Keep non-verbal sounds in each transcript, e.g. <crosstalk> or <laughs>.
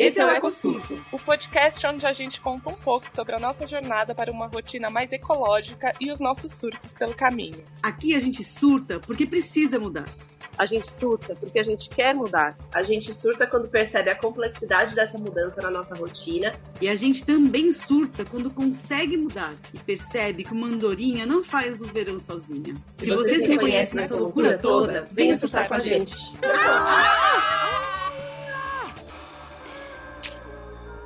Esse é o EcoSurto, o podcast onde a gente conta um pouco sobre a nossa jornada para uma rotina mais ecológica e os nossos surtos pelo caminho. Aqui a gente surta porque precisa mudar. A gente surta porque a gente quer mudar. A gente surta quando percebe a complexidade dessa mudança na nossa rotina. E a gente também surta quando consegue mudar e percebe que uma andorinha não faz o verão sozinha. Se, Se você, você se reconhece nessa loucura toda, venha surtar com a gente. Ah!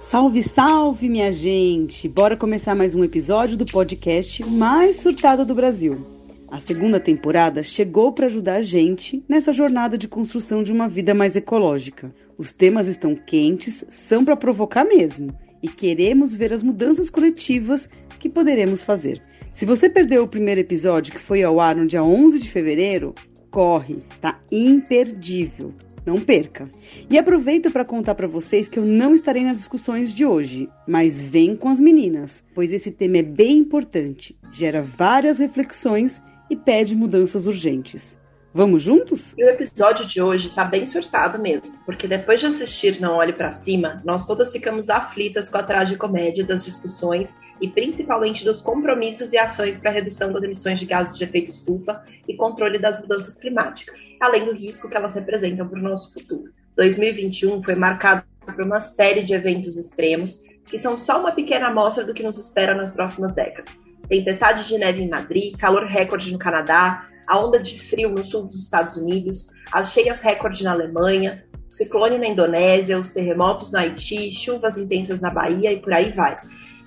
Salve, salve, minha gente! Bora começar mais um episódio do podcast mais surtado do Brasil. A segunda temporada chegou para ajudar a gente nessa jornada de construção de uma vida mais ecológica. Os temas estão quentes, são para provocar mesmo, e queremos ver as mudanças coletivas que poderemos fazer. Se você perdeu o primeiro episódio que foi ao ar no dia 11 de fevereiro, corre, tá imperdível. Não perca. E aproveito para contar para vocês que eu não estarei nas discussões de hoje, mas vem com as meninas, pois esse tema é bem importante, gera várias reflexões e pede mudanças urgentes. Vamos juntos? E o episódio de hoje tá bem surtado mesmo, porque depois de assistir Não Olhe para Cima, nós todas ficamos aflitas com a tragicomédia das discussões e principalmente dos compromissos e ações para redução das emissões de gases de efeito estufa e controle das mudanças climáticas, além do risco que elas representam para o nosso futuro. 2021 foi marcado por uma série de eventos extremos que são só uma pequena amostra do que nos espera nas próximas décadas tempestade de neve em Madrid, calor recorde no Canadá, a onda de frio no sul dos Estados Unidos, as cheias recorde na Alemanha, o ciclone na Indonésia, os terremotos no Haiti, chuvas intensas na Bahia e por aí vai.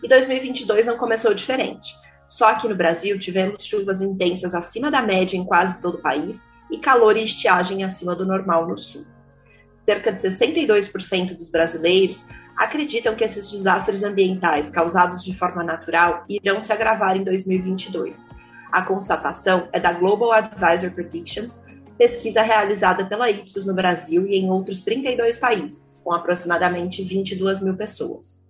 E 2022 não começou diferente. Só aqui no Brasil tivemos chuvas intensas acima da média em quase todo o país e calor e estiagem acima do normal no sul. Cerca de 62% dos brasileiros acreditam que esses desastres ambientais causados de forma natural irão se agravar em 2022. A constatação é da Global Advisor Predictions, pesquisa realizada pela Ipsos no Brasil e em outros 32 países, com aproximadamente 22 mil pessoas.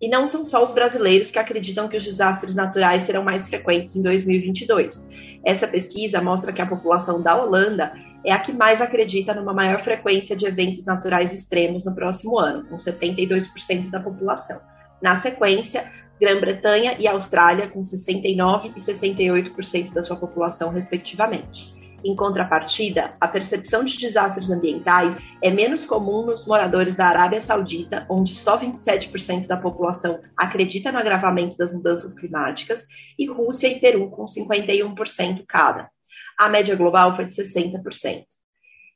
E não são só os brasileiros que acreditam que os desastres naturais serão mais frequentes em 2022. Essa pesquisa mostra que a população da Holanda é a que mais acredita numa maior frequência de eventos naturais extremos no próximo ano, com 72% da população. Na sequência, Grã-Bretanha e Austrália, com 69% e 68% da sua população, respectivamente. Em contrapartida, a percepção de desastres ambientais é menos comum nos moradores da Arábia Saudita, onde só 27% da população acredita no agravamento das mudanças climáticas, e Rússia e Peru, com 51% cada. A média global foi de 60%.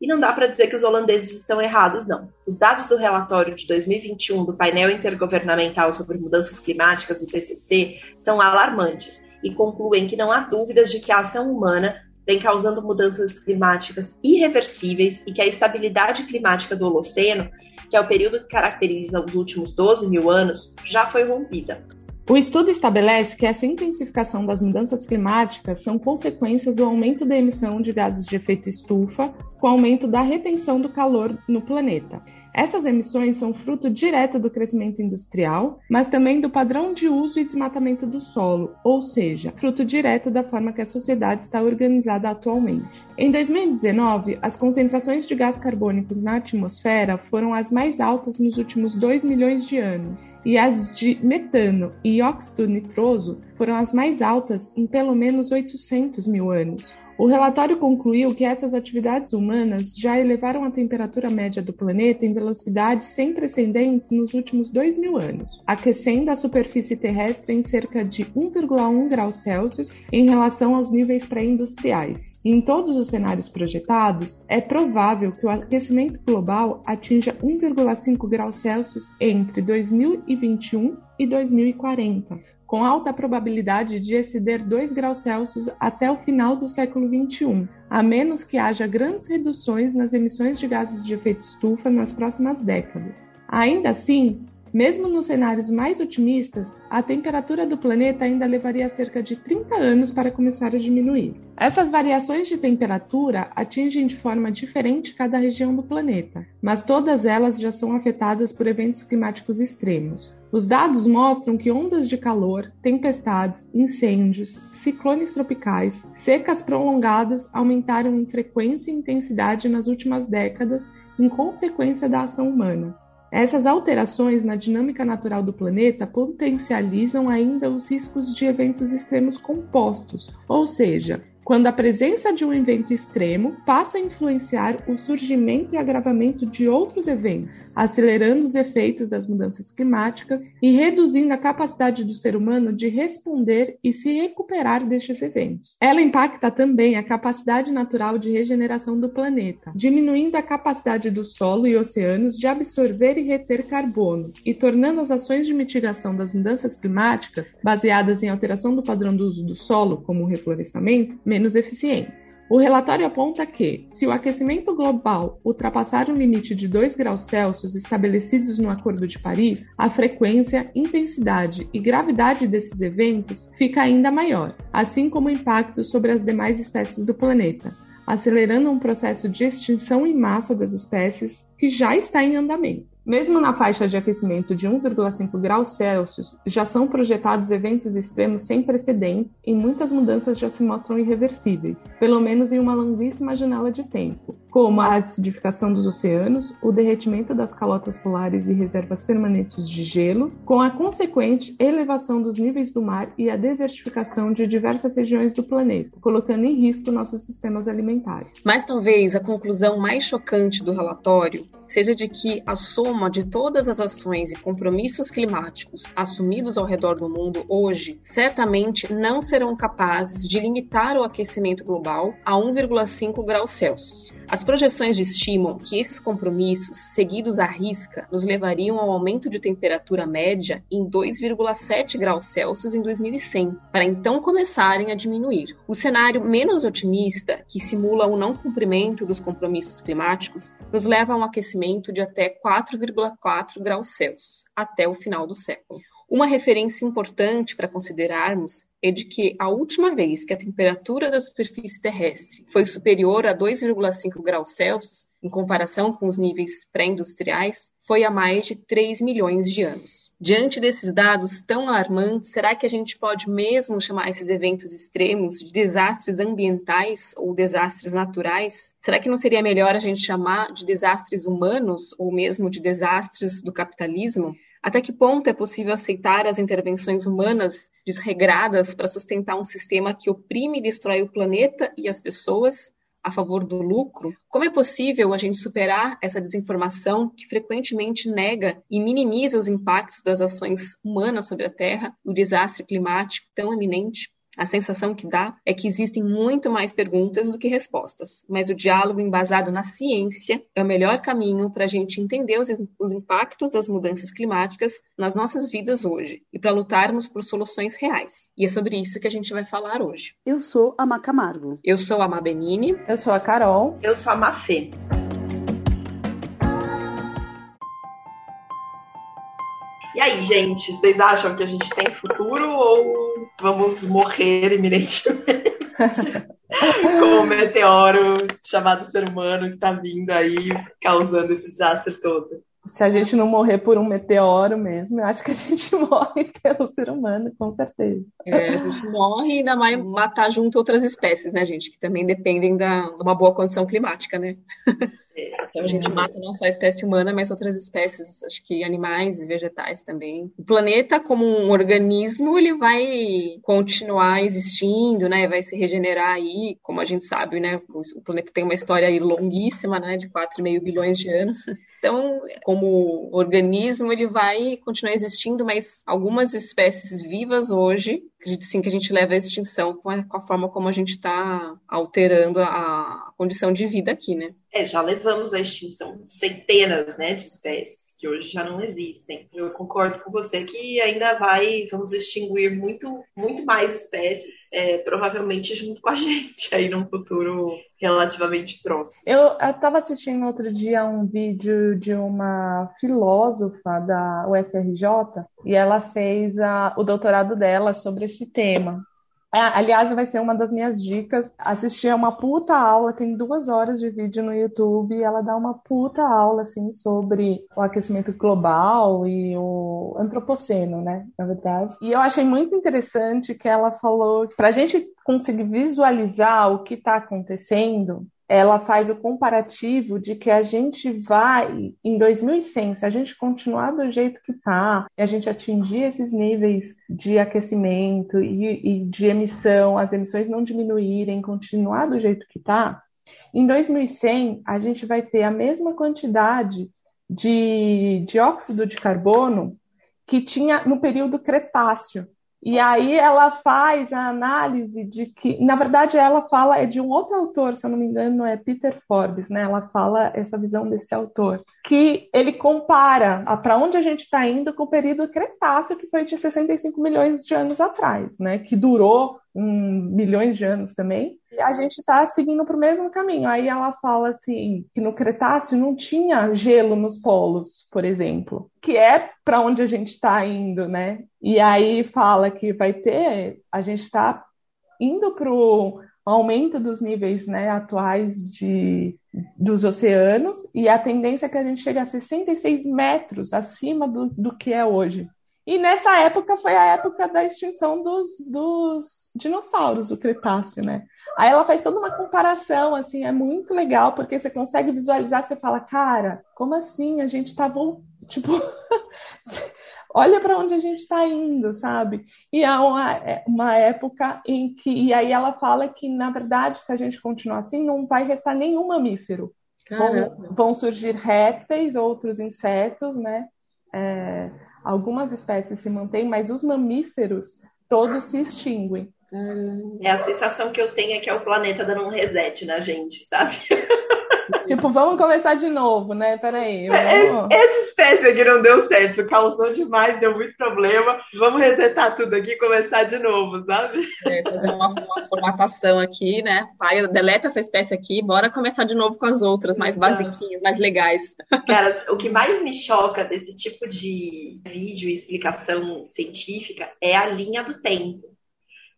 E não dá para dizer que os holandeses estão errados, não. Os dados do relatório de 2021 do painel intergovernamental sobre mudanças climáticas, o PCC, são alarmantes e concluem que não há dúvidas de que a ação humana vem causando mudanças climáticas irreversíveis e que a estabilidade climática do Holoceno, que é o período que caracteriza os últimos 12 mil anos, já foi rompida. O estudo estabelece que essa intensificação das mudanças climáticas são consequências do aumento da emissão de gases de efeito estufa, com o aumento da retenção do calor no planeta. Essas emissões são fruto direto do crescimento industrial, mas também do padrão de uso e desmatamento do solo, ou seja, fruto direto da forma que a sociedade está organizada atualmente. Em 2019, as concentrações de gás carbônicos na atmosfera foram as mais altas nos últimos 2 milhões de anos, e as de metano e óxido nitroso foram as mais altas em pelo menos 800 mil anos. O relatório concluiu que essas atividades humanas já elevaram a temperatura média do planeta em velocidades sem precedentes nos últimos 2 mil anos, aquecendo a superfície terrestre em cerca de 1,1 graus Celsius em relação aos níveis pré-industriais. Em todos os cenários projetados, é provável que o aquecimento global atinja 1,5 graus Celsius entre 2021 e 2040, com alta probabilidade de exceder 2 graus Celsius até o final do século XXI, a menos que haja grandes reduções nas emissões de gases de efeito estufa nas próximas décadas. Ainda assim, mesmo nos cenários mais otimistas, a temperatura do planeta ainda levaria cerca de 30 anos para começar a diminuir. Essas variações de temperatura atingem de forma diferente cada região do planeta, mas todas elas já são afetadas por eventos climáticos extremos. Os dados mostram que ondas de calor, tempestades, incêndios, ciclones tropicais, secas prolongadas aumentaram em frequência e intensidade nas últimas décadas em consequência da ação humana. Essas alterações na dinâmica natural do planeta potencializam ainda os riscos de eventos extremos compostos, ou seja, quando a presença de um evento extremo passa a influenciar o surgimento e agravamento de outros eventos, acelerando os efeitos das mudanças climáticas e reduzindo a capacidade do ser humano de responder e se recuperar destes eventos. Ela impacta também a capacidade natural de regeneração do planeta, diminuindo a capacidade do solo e oceanos de absorver e reter carbono e tornando as ações de mitigação das mudanças climáticas, baseadas em alteração do padrão do uso do solo, como o reflorestamento, menos eficientes. O relatório aponta que, se o aquecimento global ultrapassar o limite de 2 graus Celsius estabelecidos no Acordo de Paris, a frequência, intensidade e gravidade desses eventos fica ainda maior, assim como o impacto sobre as demais espécies do planeta, acelerando um processo de extinção em massa das espécies que já está em andamento. Mesmo na faixa de aquecimento de 1,5 graus Celsius, já são projetados eventos extremos sem precedentes e muitas mudanças já se mostram irreversíveis, pelo menos em uma longuíssima janela de tempo, como a acidificação dos oceanos, o derretimento das calotas polares e reservas permanentes de gelo, com a consequente elevação dos níveis do mar e a desertificação de diversas regiões do planeta, colocando em risco nossos sistemas alimentares. Mas talvez a conclusão mais chocante do relatório seja de que a soma de todas as ações e compromissos climáticos assumidos ao redor do mundo hoje certamente não serão capazes de limitar o aquecimento global a 1,5 graus Celsius. As projeções estimam que esses compromissos, seguidos à risca, nos levariam ao aumento de temperatura média em 2,7 graus Celsius em 2100, para então começarem a diminuir. O cenário menos otimista, que simula o não cumprimento dos compromissos climáticos, nos leva a um aquecimento de até 4,4 graus Celsius até o final do século. Uma referência importante para considerarmos é de que a última vez que a temperatura da superfície terrestre foi superior a 2,5 graus Celsius, em comparação com os níveis pré-industriais, foi há mais de 3 milhões de anos. Diante desses dados tão alarmantes, será que a gente pode mesmo chamar esses eventos extremos de desastres ambientais ou desastres naturais? Será que não seria melhor a gente chamar de desastres humanos ou mesmo de desastres do capitalismo? Até que ponto é possível aceitar as intervenções humanas desregradas para sustentar um sistema que oprime e destrói o planeta e as pessoas a favor do lucro? Como é possível a gente superar essa desinformação que frequentemente nega e minimiza os impactos das ações humanas sobre a Terra, o desastre climático tão eminente? A sensação que dá é que existem muito mais perguntas do que respostas, mas o diálogo embasado na ciência é o melhor caminho para a gente entender os, os, impactos das mudanças climáticas nas nossas vidas hoje e para lutarmos por soluções reais. E é sobre isso que a gente vai falar hoje. Eu sou a Macamargo. Eu sou a Mabenini. Eu sou a Carol. Eu sou a Mafê. E aí, gente, vocês acham que a gente tem futuro ou vamos morrer iminentemente? <laughs> Com o meteoro chamado ser humano que tá vindo aí causando esse desastre todo. Se a gente não morrer por um meteoro mesmo, eu acho que a gente <laughs> morre pelo ser humano, com certeza. É, a gente morre e ainda vai matar junto outras espécies, né, gente? Que também dependem da, de uma boa condição climática, né? <laughs> Então a gente mata não só a espécie humana, mas outras espécies, acho que animais e vegetais também. O planeta, como um organismo, ele vai continuar existindo, né? Vai se regenerar aí, como a gente sabe, né? O planeta tem uma história longuíssima, né? De 4,5 bilhões de anos. Então, como organismo, ele vai continuar existindo, mas algumas espécies vivas hoje, acredito sim que a gente leva à extinção com a, com a forma como a gente está alterando a, a condição de vida aqui, né? É, já levamos à extinção centenas né, de espécies que hoje já não existem. Eu concordo com você que ainda vai, vamos extinguir muito, muito mais espécies, é, provavelmente junto com a <laughs> gente aí num futuro relativamente próximo. Eu estava assistindo outro dia um vídeo de uma filósofa da UFRJ e ela fez a, o doutorado dela sobre esse tema. É, aliás, vai ser uma das minhas dicas. Assistir a uma puta aula, tem duas horas de vídeo no YouTube, e ela dá uma puta aula, assim, sobre o aquecimento global e o antropoceno, né, na verdade. E eu achei muito interessante que ela falou, para a gente conseguir visualizar o que está acontecendo, ela faz o comparativo de que a gente vai, em 2100, se a gente continuar do jeito que está, e a gente atingir esses níveis de aquecimento e, e de emissão, as emissões não diminuírem, continuar do jeito que está, em 2100 a gente vai ter a mesma quantidade de dióxido de carbono que tinha no período Cretáceo. E aí ela faz a análise de que, na verdade, ela fala é de um outro autor, se eu não me engano, é Peter Forbes, né? Ela fala essa visão desse autor, que ele compara para onde a gente está indo com o período Cretáceo, que foi de 65 milhões de anos atrás, né? Que durou um, milhões de anos também. A gente está seguindo para o mesmo caminho. Aí ela fala assim que no Cretáceo não tinha gelo nos polos, por exemplo, que é para onde a gente está indo, né? E aí fala que vai ter, a gente está indo para o aumento dos níveis né, atuais de, dos oceanos e a tendência é que a gente chegue a 66 metros acima do, do que é hoje. E nessa época foi a época da extinção dos, dos dinossauros, o Cretáceo, né? Aí ela faz toda uma comparação, assim, é muito legal, porque você consegue visualizar, você fala, cara, como assim? A gente tá <laughs> tipo, <laughs> olha para onde a gente está indo, sabe? E há uma, é, uma época em que, e aí ela fala que, na verdade, se a gente continuar assim, não vai restar nenhum mamífero. Vão, vão, surgir répteis, outros insetos, né? É, Algumas espécies se mantêm, mas os mamíferos todos se extinguem. É a sensação que eu tenho é que é o planeta dando um reset na gente, sabe? <laughs> Tipo, vamos começar de novo, né? Peraí. Vamos... Essa espécie aqui não deu certo, causou demais, deu muito problema. Vamos resetar tudo aqui e começar de novo, sabe? É, fazer uma, uma, formatação aqui, né? Pai, deleta essa espécie aqui, bora começar de novo com as outras, mais basiquinhas, mais legais. <laughs> Cara, o que mais me choca desse tipo de vídeo e explicação científica é a linha do tempo.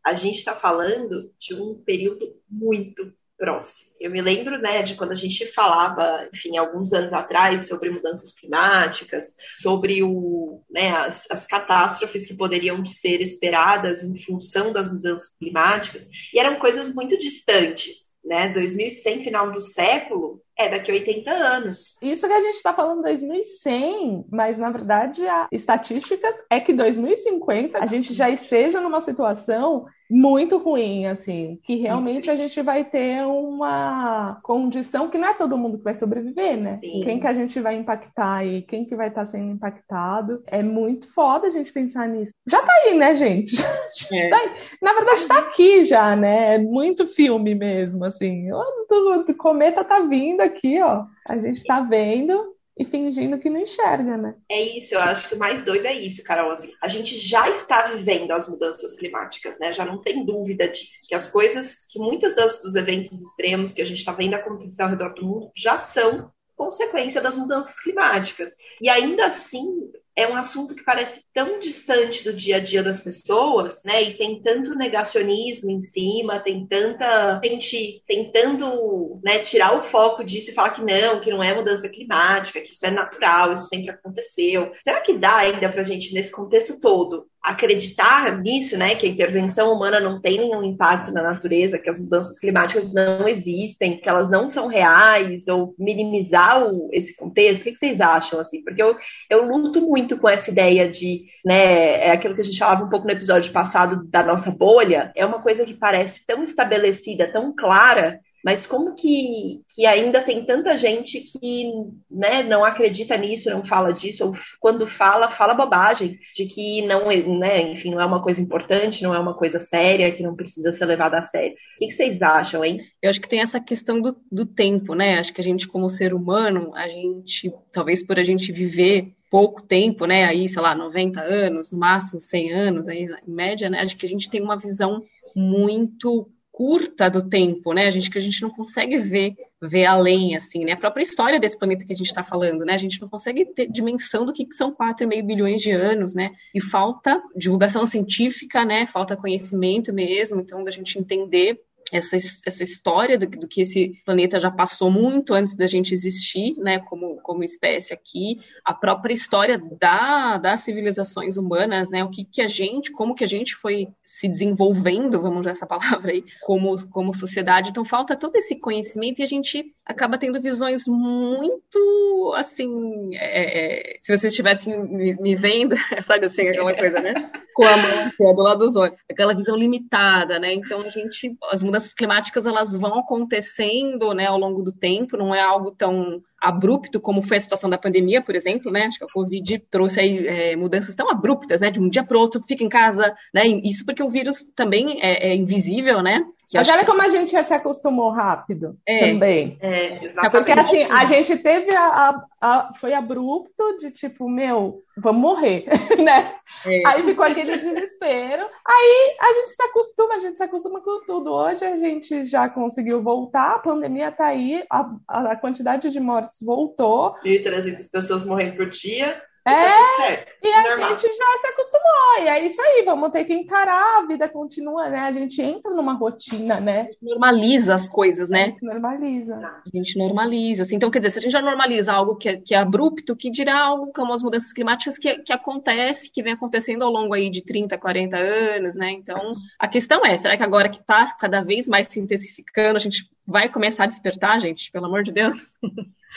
A gente está falando de um período muito próximo. Eu me lembro, né, de quando a gente falava, enfim, alguns anos atrás, sobre mudanças climáticas, sobre o, né, as, as catástrofes que poderiam ser esperadas em função das mudanças climáticas, e eram coisas muito distantes, né? 2100, final do século, é daqui a 80 anos. Isso que a gente está falando 2100, mas na verdade a estatística é que 2050 a gente já esteja numa situação muito ruim, assim, que realmente a gente vai ter uma condição que não é todo mundo que vai sobreviver, né? Sim. Quem que a gente vai impactar e quem que vai estar tá sendo impactado. É muito foda a gente pensar nisso. Já tá aí, né, gente? <laughs> É. Tá Na verdade, tá aqui já, né? É muito filme mesmo, assim. O cometa tá vindo aqui, ó. A gente tá vendo e fingindo que não enxerga, né? É isso, eu acho que o mais doido é isso, Carol. Assim, a gente já está vivendo as mudanças climáticas, né? Já não tem dúvida disso. Que as coisas, que muitas das, dos eventos extremos que a gente está vendo acontecer ao redor do mundo já são consequência das mudanças climáticas. E ainda assim, é um assunto que parece tão distante do dia a dia das pessoas, né? E tem tanto negacionismo em cima, tem tanta gente tentando né, tirar o foco disso e falar que não, que não é mudança climática, que isso é natural, isso sempre aconteceu. Será que dá ainda pra gente, nesse contexto todo, acreditar nisso, né, que a intervenção humana não tem nenhum impacto na natureza, que as mudanças climáticas não existem, que elas não são reais, ou minimizar o, esse contexto? O que, vocês acham, assim? Porque eu, eu luto muito com essa ideia de, né, é aquilo que a gente falava um pouco no episódio passado da nossa bolha, é uma coisa que parece tão estabelecida, tão clara, mas como que, que ainda tem tanta gente que né, não acredita nisso, não fala disso, ou quando fala, fala bobagem, de que não, né, enfim, não é uma coisa importante, não é uma coisa séria, que não precisa ser levada a sério. O que vocês acham, hein? Eu acho que tem essa questão do, do tempo, né? Acho que a gente, como ser humano, a gente, talvez por a gente viver pouco tempo, né, aí, sei lá, 90 anos, no máximo 100 anos, aí, em média, né, acho que a gente tem uma visão muito curta do tempo, né? A gente que a gente não consegue ver ver além, assim, né? A própria história desse planeta que a gente está falando, né? A gente não consegue ter dimensão do que, que são 4,5 bilhões de anos, né? E falta divulgação científica, né? Falta conhecimento mesmo, então da gente entender essa, essa história do, do, que esse planeta já passou muito antes da gente existir, né, como, como espécie aqui, a própria história da, das civilizações humanas, né, o que, que a gente, como que a gente foi se desenvolvendo, vamos usar essa palavra aí, como, como sociedade. Então falta todo esse conhecimento e a gente acaba tendo visões muito, assim, é, é, se vocês estivessem me, me, vendo, <laughs> sabe assim, aquela coisa, né, <laughs> com a mão é do lado dos olhos, aquela visão limitada, né, então a gente, as mudanças mudanças climáticas elas vão acontecendo né, ao longo do tempo, não é algo tão abrupto como foi a situação da pandemia, por exemplo, né? Acho que a Covid trouxe aí é, mudanças tão abruptas, né? De um dia para outro, fica em casa, né? Isso porque o vírus também é, é invisível, né? Mas olha que... como a gente já se acostumou rápido é, também. É, exatamente. Porque assim, a gente teve a, a, a, Foi abrupto de tipo, meu, vamos morrer, <laughs> né? É. Aí ficou aquele desespero. Aí a gente se acostuma, a gente se acostuma com tudo. Hoje a gente já conseguiu voltar, a pandemia tá aí, a, a quantidade de mortes voltou. 1.300 pessoas morrendo por dia. É, e a Normal. gente já se acostumou, e é isso aí, vamos ter que encarar, a vida continua, né? A gente entra numa rotina, né? normaliza as coisas, né? A gente normaliza. A gente normaliza, assim. Então, quer dizer, se a gente já normaliza algo que é, que é abrupto, que dirá algo como as mudanças climáticas que, que acontece, que vem acontecendo ao longo aí de 30, 40 anos, né? Então, a questão é, será que agora que está cada vez mais se intensificando, a gente vai começar a despertar, gente? Pelo amor de Deus.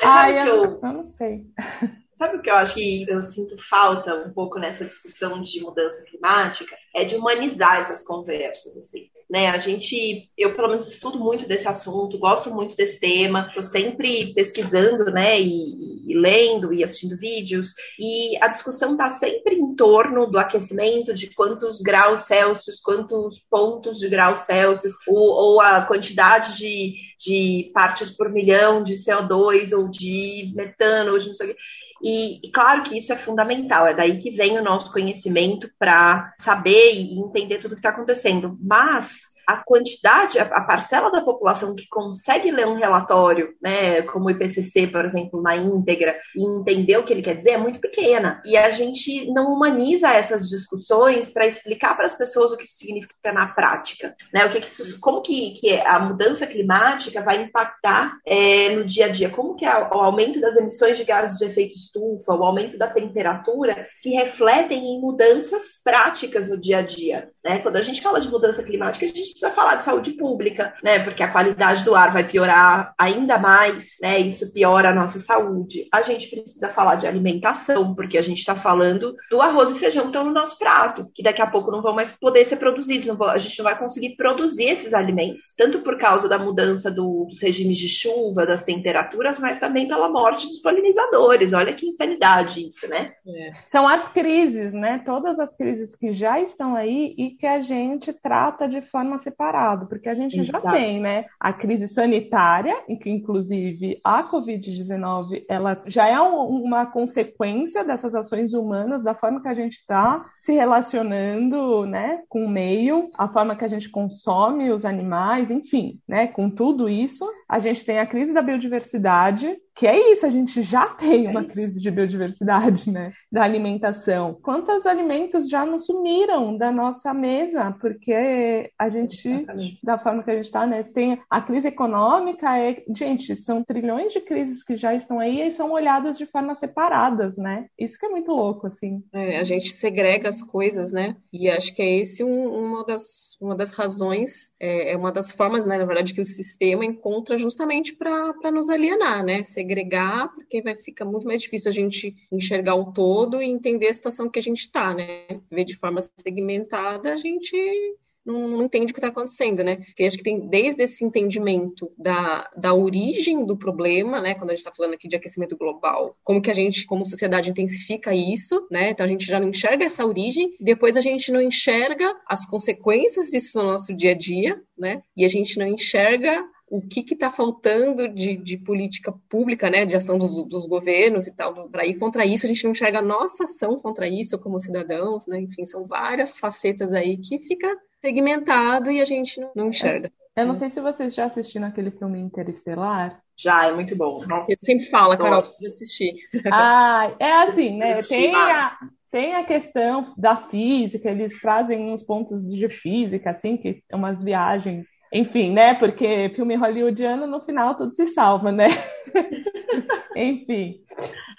Ai, <laughs> eu, eu não sei. Sabe o que eu acho que eu sinto falta um pouco nessa discussão de mudança climática? É de humanizar essas conversas, assim. Né? A gente, eu pelo menos estudo muito desse assunto, gosto muito desse tema, estou sempre pesquisando, né, e, e, lendo e assistindo vídeos, e a discussão está sempre em torno do aquecimento, de quantos graus Celsius, quantos pontos de graus Celsius, ou, ou a quantidade de, de partes por milhão de CO2 ou de metano, ou de não sei o quê. E, e, claro que isso é fundamental, é daí que vem o nosso conhecimento para saber e entender tudo o que está acontecendo. Mas a quantidade, a, parcela da população que consegue ler um relatório, né, como o IPCC, por exemplo, na íntegra, e entender o que ele quer dizer, é muito pequena. E a gente não humaniza essas discussões para explicar para as pessoas o que isso significa na prática. Né? O que, que isso, como que, que, a mudança climática vai impactar é, no dia a dia? Como que a, o aumento das emissões de gases de efeito estufa, o aumento da temperatura, se refletem em mudanças práticas no dia a dia? Né? Quando a gente fala de mudança climática, a gente precisa falar de saúde pública, né? Porque a qualidade do ar vai piorar ainda mais, né? Isso piora a nossa saúde. A gente precisa falar de alimentação, porque a gente está falando do arroz e feijão que estão no nosso prato, que daqui a pouco não vão mais poder ser produzidos, vão, a gente não vai conseguir produzir esses alimentos, tanto por causa da mudança do, dos regimes de chuva, das temperaturas, mas também pela morte dos polinizadores. Olha que insanidade isso, né? É. São as crises, né? Todas as crises que já estão aí e que a gente trata de forma separado, porque a gente Exato. já tem, né, a crise sanitária, em que inclusive a Covid-19 ela já é um, uma consequência dessas ações humanas, da forma que a gente está se relacionando, né, com o meio, a forma que a gente consome os animais, enfim, né, com tudo isso, a gente tem a crise da biodiversidade, que é isso, a gente já tem uma é crise de biodiversidade, né? Da alimentação. Quantos alimentos já não sumiram da nossa mesa? Porque a gente, Exatamente. da forma que a gente está, né? Tem a crise econômica, é, gente, são trilhões de crises que já estão aí e são olhadas de forma separadas, né? Isso que é muito louco, assim. É, a gente segrega as coisas, né? E acho que é esse um, uma, das, uma das razões, é, é uma das formas, né, na verdade, que o sistema encontra justamente para nos alienar, né? Segregar, porque vai ficar muito mais difícil a gente enxergar o todo e entender a situação que a gente está, né? Ver de forma segmentada, a gente não, não, entende o que está acontecendo, né? Porque acho que tem desde esse entendimento da, da origem do problema, né? Quando a gente está falando aqui de aquecimento global, como que a gente, como sociedade, intensifica isso, né? Então a gente já não enxerga essa origem, depois a gente não enxerga as consequências disso no nosso dia a dia, né? E a gente não enxerga o que está faltando de, de, política pública, né, de ação dos, dos governos e tal, para ir contra isso, a gente não enxerga a nossa ação contra isso como cidadãos, né, enfim, são várias facetas aí que fica segmentado e a gente não, não enxerga. Eu não sei se vocês já assistiram aquele filme Interestelar. Já, é muito bom. Nossa. Você sempre fala, Carol, precisa assistir. <laughs> Ah, é assim, né? Tem a, tem a questão da física, eles trazem uns pontos de física, assim, que umas viagens Enfim, né? Porque filme hollywoodiano, no final, tudo se salva, né? <laughs> Enfim.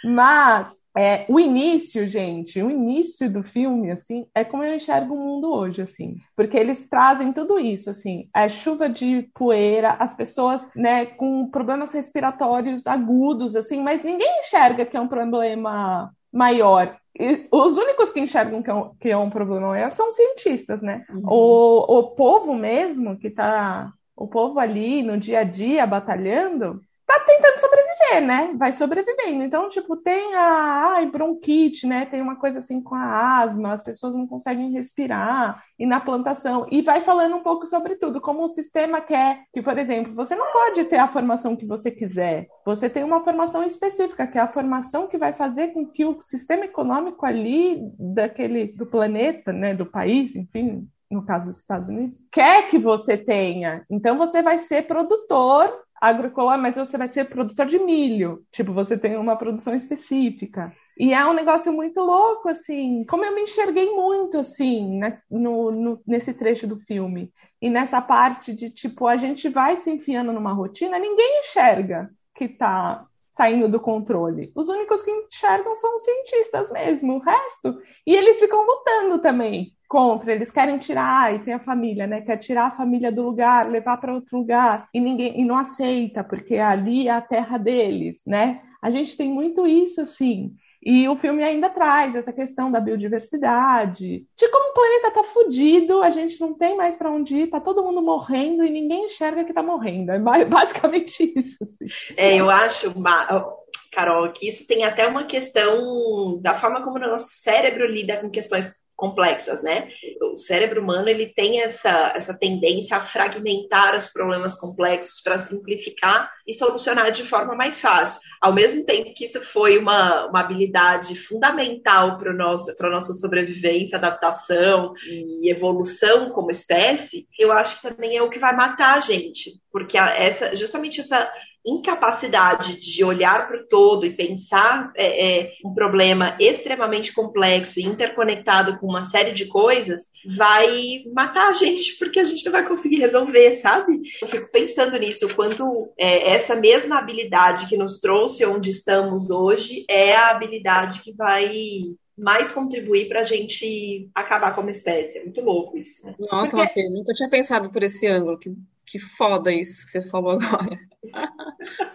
Mas é, o início, gente, o início do filme, assim, é como eu enxergo o mundo hoje, assim, porque eles trazem tudo isso, assim, a chuva de poeira, as pessoas, né, com problemas respiratórios agudos, assim, mas ninguém enxerga que é um problema maior. E os únicos que enxergam que é, um, que é um problema maior são os cientistas, né? Uhum. O, o povo mesmo que tá, o povo ali no dia a dia batalhando, tá tentando sobreviver, né? Vai sobrevivendo. Então, tipo, tem a ai, bronquite, né? Tem uma coisa assim com a asma, as pessoas não conseguem respirar, e na plantação. E vai falando um pouco sobre tudo, como o sistema quer que, por exemplo, você não pode ter a formação que você quiser. Você tem uma formação específica, que é a formação que vai fazer com que o sistema econômico ali daquele do planeta, né, do país, enfim, no caso dos Estados Unidos, quer que você tenha. Então você vai ser produtor agroecológico, mas você vai ser produtor de milho. Tipo, você tem uma produção específica. E é um negócio muito louco, assim. Como eu me enxerguei muito, assim, né, no, no, nesse trecho do filme. E nessa parte de, tipo, a gente vai se enfiando numa rotina, ninguém enxerga que tá saindo do controle. Os únicos que enxergam são os cientistas mesmo, o resto. E eles ficam lutando também contra, eles querem tirar, e tem a família, né? Quer tirar a família do lugar, levar para outro lugar, e ninguém e não aceita, porque ali é a terra deles, né? A gente tem muito isso, assim. E o filme ainda traz essa questão da biodiversidade, de como o planeta tá fudido, a gente não tem mais para onde ir, tá todo mundo morrendo e ninguém enxerga que tá morrendo. É <laughs> basicamente isso. Assim. É, eu acho, Carol, que isso tem até uma questão da forma como o nosso cérebro lida com questões complexas, né? O cérebro humano ele tem essa, essa tendência a fragmentar os problemas complexos para simplificar e solucionar de forma mais fácil. Ao mesmo tempo que isso foi uma, uma habilidade fundamental para a nossa sobrevivência, adaptação e evolução como espécie, eu acho que também é o que vai matar a gente, porque essa, justamente essa incapacidade de olhar para o todo e pensar é, é, um problema extremamente complexo e interconectado com uma série de coisas vai matar a gente porque a gente não vai conseguir resolver, sabe? Eu fico pensando nisso, o quanto é, essa mesma habilidade que nos trouxe onde estamos hoje é a habilidade que vai mais contribuir para a gente acabar como espécie. É muito louco isso. Né? Nossa, Porque... Mafê, nunca tinha pensado por esse ângulo. Que, que foda isso que você falou agora.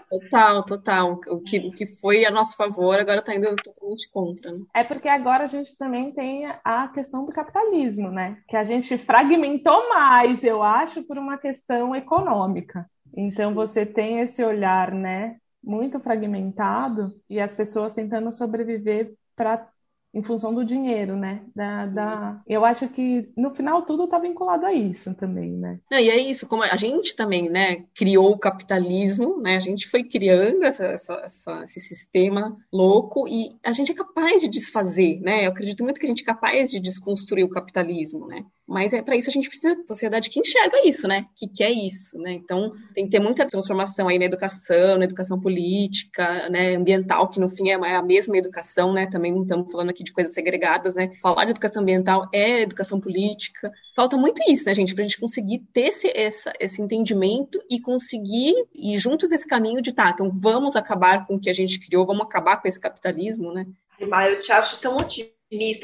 total, total. O que, o que foi a nosso favor agora está indo totalmente contra. Né? É porque agora a gente também tem a questão do capitalismo, né? Que a gente fragmentou mais, eu acho, por uma questão econômica. Então você tem esse olhar, né? Muito fragmentado e as pessoas tentando sobreviver para em função do dinheiro, né? Da, da... Eu acho que no final tudo está vinculado a isso também, né? Não, e é isso, como a gente também, né, criou o capitalismo, né? A gente foi criando essa, essa, essa, esse sistema louco e a gente é capaz de desfazer, né? Eu acredito muito que a gente é capaz de desconstruir o capitalismo, né? Mas é para isso a gente precisa de sociedade que enxerga isso, né? Que quer isso, né? Então tem que ter muita transformação aí na educação, na educação política, né? Ambiental, que no fim é a mesma educação, né? Também não estamos falando aqui de coisas segregadas, né? Falar de educação ambiental é educação política. Falta muito isso, né, gente? Para a gente conseguir ter esse, essa, esse entendimento e conseguir ir juntos esse caminho de tá, então vamos acabar com o que a gente criou, vamos acabar com esse capitalismo, né? Eu te acho tão otimista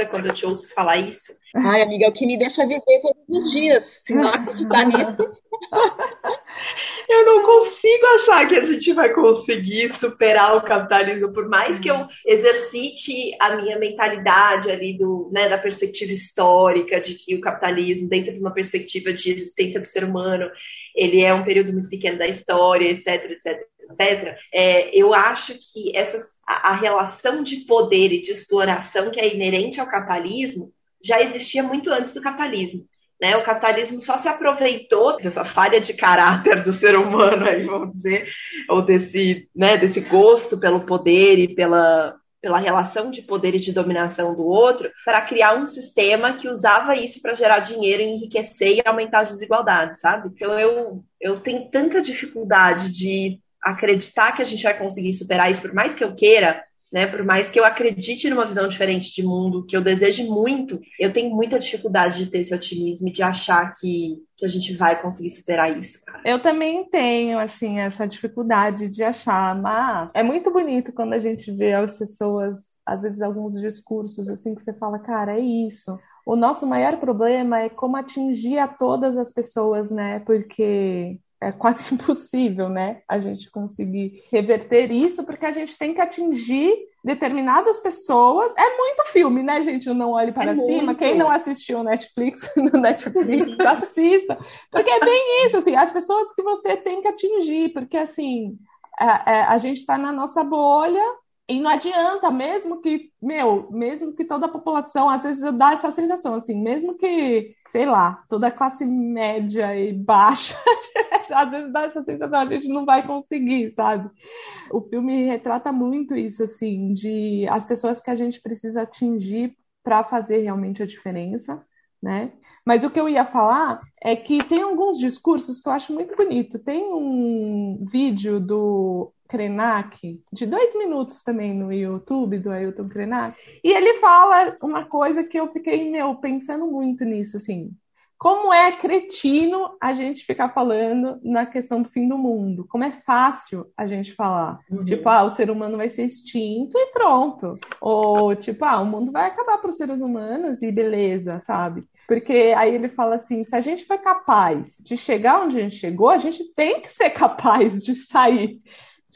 quando eu te ouço falar isso. Ai, amiga, é o que me deixa viver todos os dias. Se não acreditar <laughs> nisso. <laughs> Eu não consigo achar que a gente vai conseguir superar o capitalismo, por mais que eu exercite a minha mentalidade ali do, né, da perspectiva histórica de que o capitalismo, dentro de uma perspectiva de existência do ser humano, ele é um período muito pequeno da história, etc, etc, etc. É, eu acho que essas, a, a relação de poder e de exploração que é inerente ao capitalismo já existia muito antes do capitalismo. Né? O capitalismo só se aproveitou dessa falha de caráter do ser humano, aí, vamos dizer, ou desse, né, desse gosto pelo poder e pela, pela relação de poder e de dominação do outro, para criar um sistema que usava isso para gerar dinheiro, enriquecer e aumentar as desigualdades, sabe? Então eu, eu tenho tanta dificuldade de acreditar que a gente vai conseguir superar isso, por mais que eu queira, né? Por mais que eu acredite numa visão diferente de mundo, que eu deseje muito, eu tenho muita dificuldade de ter esse otimismo e de achar que, que a gente vai conseguir superar isso. Cara. Eu também tenho, assim, essa dificuldade de achar, mas é muito bonito quando a gente vê as pessoas, às vezes, alguns discursos, assim, que você fala, cara, é isso. O nosso maior problema é como atingir a todas as pessoas, né? Porque é quase <laughs> impossível, né? A gente conseguir reverter isso, porque a gente tem que atingir determinadas pessoas. É muito filme, né, gente? O Não Olhe Para é Cima. Muito. Quem não assistiu Netflix, <laughs> no Netflix, <laughs> assista. Porque é bem isso, assim, as pessoas que você tem que atingir, porque assim. A, a, a gente está na nossa bolha e não adianta, mesmo que, meu, mesmo que toda a população, às vezes dá essa sensação, assim, mesmo que, sei lá, toda a classe média e baixa, <laughs> às vezes dá essa sensação, a gente não vai conseguir, sabe? O filme retrata muito isso, assim, de as pessoas que a gente precisa atingir para fazer realmente a diferença, né? Mas o que eu ia falar é que tem alguns discursos que eu acho muito bonito. Tem um vídeo do Krenak, de dois minutos também no YouTube, do Ailton Krenak, e ele fala uma coisa que eu fiquei, meu, pensando muito nisso, assim, como é cretino a gente ficar falando na questão do fim do mundo? Como é fácil a gente falar? Uhum. Tipo, ah, o ser humano vai ser extinto e pronto. Ou, tipo, ah, o mundo vai acabar para os seres humanos e beleza, sabe? Porque aí ele fala assim: se a gente foi capaz de chegar onde a gente chegou, a gente tem que ser capaz de sair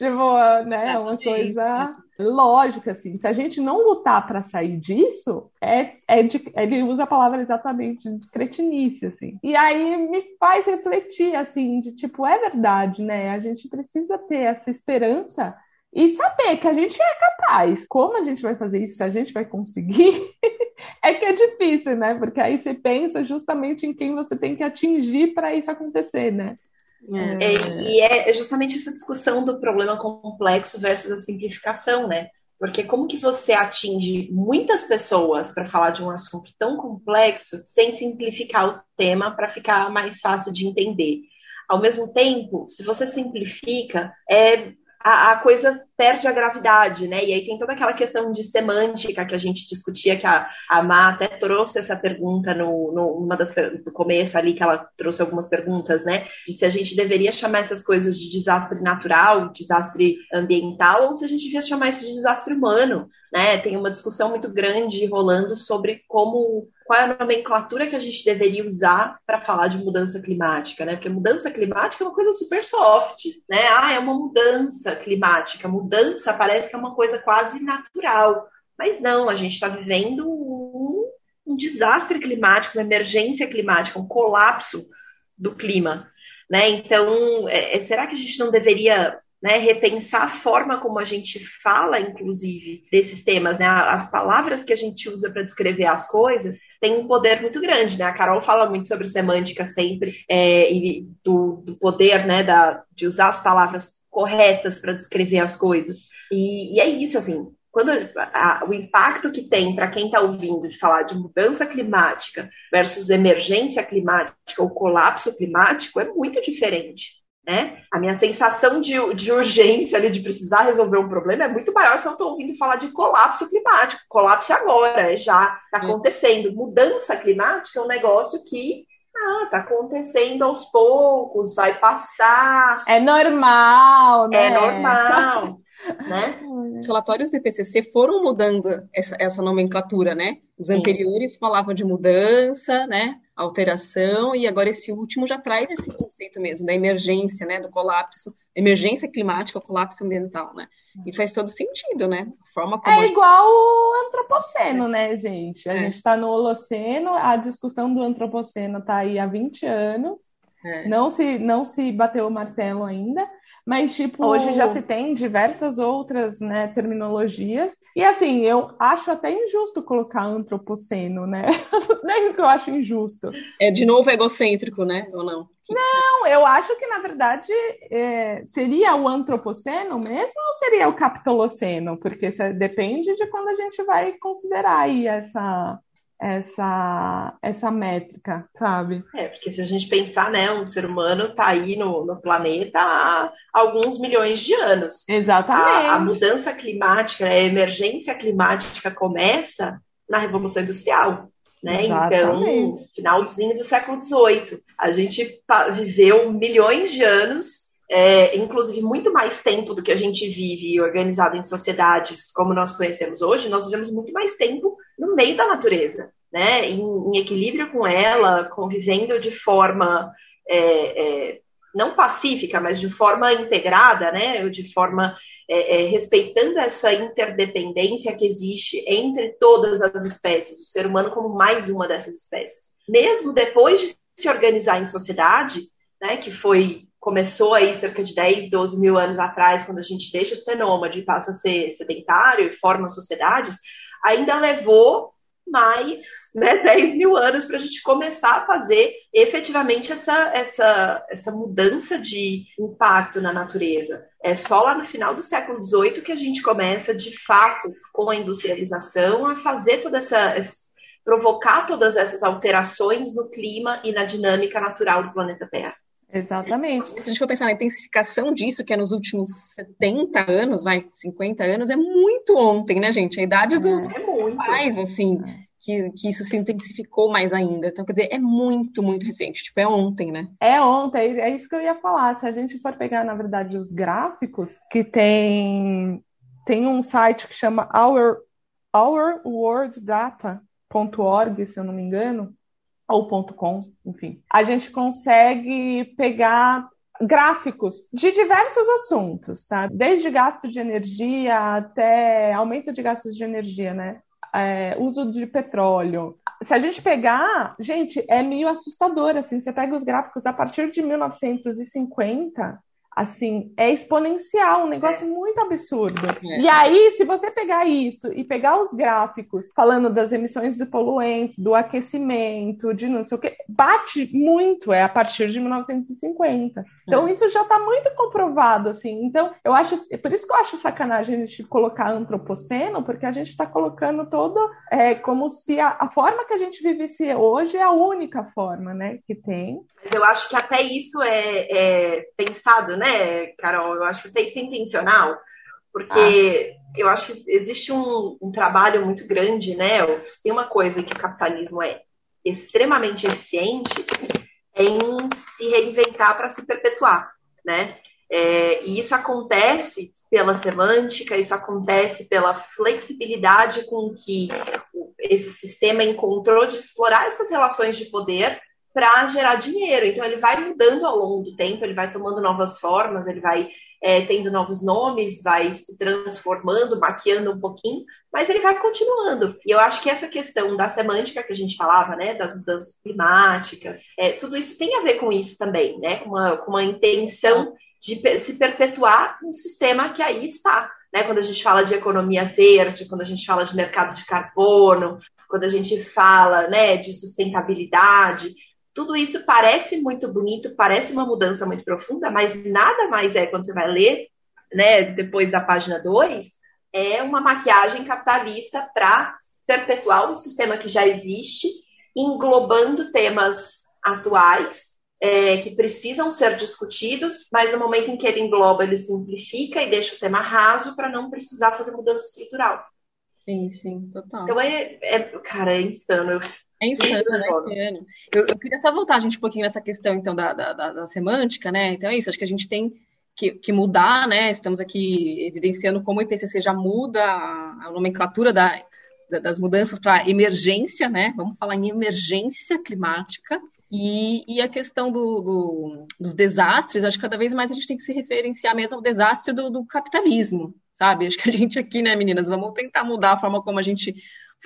Tipo, né, é uma coisa lógica, assim. Se a gente não lutar para sair disso, é, é de, ele usa a palavra exatamente de cretinice, assim. E aí me faz refletir, assim, de tipo, é verdade, né? A gente precisa ter essa esperança e saber que a gente é capaz. Como a gente vai fazer isso? Se a gente vai conseguir? <laughs> é que é difícil, né? Porque aí você pensa justamente em quem você tem que atingir para isso acontecer, né? É. É, e é justamente essa discussão do problema complexo versus a simplificação, né? Porque como que você atinge muitas pessoas para falar de um assunto tão complexo sem simplificar o tema para ficar mais fácil de entender? Ao mesmo tempo, se você simplifica, é a, a, coisa perde a gravidade, né? E aí tem toda aquela questão de semântica que a gente discutia, que a, a Má até trouxe essa pergunta no, no numa das do começo ali, que ela trouxe algumas perguntas, né? De se a gente deveria chamar essas coisas de desastre natural, desastre ambiental, ou se a gente devia chamar isso de desastre humano, né? Tem uma discussão muito grande rolando sobre como qual é a nomenclatura que a gente deveria usar para falar de mudança climática, né? Porque mudança climática é uma coisa super soft, né? Ah, é uma mudança climática. Mudança parece que é uma coisa quase natural. Mas não, a gente está vivendo um, um desastre climático, uma emergência climática, um colapso do clima. Né? Então, é, é será que a gente não deveria né, repensar a forma como a gente fala, inclusive, desses temas, né? As palavras que a gente usa para descrever as coisas têm um poder muito grande, né? A Carol fala muito sobre semântica sempre é, e do, do, poder, né, da, de usar as palavras corretas para descrever as coisas. E, e, é isso, assim. Quando a, o impacto que tem para quem está ouvindo de falar de mudança climática versus emergência climática ou colapso climático é muito diferente. Né? A minha sensação de, de urgência ali, de precisar resolver um problema é muito maior se eu estou ouvindo falar de colapso climático. Colapso é agora, é já está acontecendo. Mudança climática é um negócio que ah, tá acontecendo aos poucos, vai passar. É normal, né? É normal, <laughs> né? Os relatórios do IPCC foram mudando essa, essa nomenclatura, né? Os anteriores Sim. falavam de mudança, né? Alteração, e agora esse último já traz esse conceito mesmo da emergência, né, do colapso, emergência climática, colapso ambiental, né? E faz todo sentido, né? A forma como é igual o antropoceno, né, gente? A é. gente está no Holoceno, a discussão do antropoceno está aí há 20 anos, é. não, se, não se bateu o martelo ainda, mas, tipo, hoje já se tem diversas outras né, terminologias. E, assim, eu acho até injusto colocar antropoceno, né? <laughs> É que eu acho injusto. É, de novo, egocêntrico, né? Ou não? Não, eu acho que, na verdade, é, seria o antropoceno mesmo ou seria o capitoloceno? Porque depende de quando a gente vai considerar aí essa, essa, essa métrica, sabe? É, porque se a gente pensar, né, um ser humano está aí no, no planeta há alguns milhões de anos. Exatamente. A, a mudança climática, a emergência climática começa na Revolução Industrial. Né? Então, finalzinho do século XVIII. A gente viveu milhões de anos é, inclusive muito mais tempo do que a gente vive organizado em sociedades como nós conhecemos hoje, nós vivemos muito mais tempo no meio da natureza, né? Em, em equilíbrio com ela, convivendo de forma é, é, não pacífica, mas de forma integrada, né? De forma é, é, respeitando essa interdependência que existe entre todas as espécies, o ser humano como mais uma dessas espécies. Mesmo depois de se organizar em sociedade, né, que foi começou aí cerca de 10, 12 mil anos atrás, quando a gente deixa de ser nômade e passa a ser sedentário e forma sociedades, ainda levou mais né, <laughs> 10 mil anos para a gente começar a fazer efetivamente essa, essa, essa mudança de impacto na natureza. É só lá no final do século XVIII que a gente começa, de fato, com a industrialização, a fazer toda essa. provocar todas essas alterações no clima e na dinâmica natural do planeta Terra. Exatamente. Se a gente for pensar na intensificação disso, que é nos últimos 70 anos, vai, 50 anos, é muito ontem, né, gente? A idade dos é pais, assim, é. que, que isso se intensificou mais ainda. Então, quer dizer, é muito, muito recente. Tipo, é ontem, né? É ontem, é isso que eu ia falar. Se a gente for pegar, na verdade, os gráficos, que tem, tem um site que chama Our, OurWorldData.org, se eu não me engano, ou .com, enfim, a gente consegue pegar gráficos de diversos assuntos, tá? Desde gasto de energia até aumento de gastos de energia, né? É, uso de petróleo. Se a gente pegar, gente, é meio assustador, assim, você pega os gráficos a partir de 1950, assim, é exponencial, um negócio é. muito absurdo. É. E aí, se você pegar isso e pegar os gráficos falando das emissões de poluentes, do aquecimento, de não sei o que, bate muito, é a partir de 1950. Então, é. isso já está muito comprovado, assim. Então, eu acho, por isso que eu acho sacanagem a gente colocar antropoceno, porque a gente está colocando todo é, como se a, a forma que a gente vivesse hoje é a única forma, né, que tem. Mas eu acho que até isso é, é pensado, né, Carol? Eu acho que até isso é intencional, porque ah. eu acho que existe um, um, trabalho muito grande, né? Tem uma coisa que o capitalismo é extremamente eficiente em se reinventar para se perpetuar, né? É, e isso acontece pela semântica, isso acontece pela flexibilidade com que esse sistema encontrou de explorar essas relações de poder para gerar dinheiro. Então ele vai mudando ao longo do tempo, ele vai tomando novas formas, ele vai é, tendo novos nomes, vai se transformando, maquiando um pouquinho, mas ele vai continuando. E eu acho que essa questão da semântica que a gente falava, né, das mudanças climáticas, é, tudo isso tem a ver com isso também, né, com uma, com uma intenção de se perpetuar um sistema que aí está. Né, quando a gente fala de economia verde, quando a gente fala de mercado de carbono, quando a gente fala né, de sustentabilidade, tudo isso parece muito bonito, parece uma mudança muito profunda, mas nada mais é quando você vai ler, né, depois da página 2, é uma maquiagem capitalista para perpetuar um sistema que já existe, englobando temas atuais é, que precisam ser discutidos, mas no momento em que ele engloba, ele simplifica e deixa o tema raso para não precisar fazer mudança estrutural. Sim, sim, total. Então é, é cara, é insano. Eu é insano, né? Insano. Eu, eu, queria só voltar a gente um pouquinho nessa questão, então, da, da, da, semântica, né? Então é isso, acho que a gente tem que, que, mudar, né? Estamos aqui evidenciando como o IPCC já muda a, a nomenclatura da, da, das mudanças para emergência, né? Vamos falar em emergência climática. E, e a questão do, do, dos desastres, acho que cada vez mais a gente tem que se referenciar mesmo ao desastre do, do capitalismo, sabe? Acho que a gente aqui, né, meninas, vamos tentar mudar a forma como a gente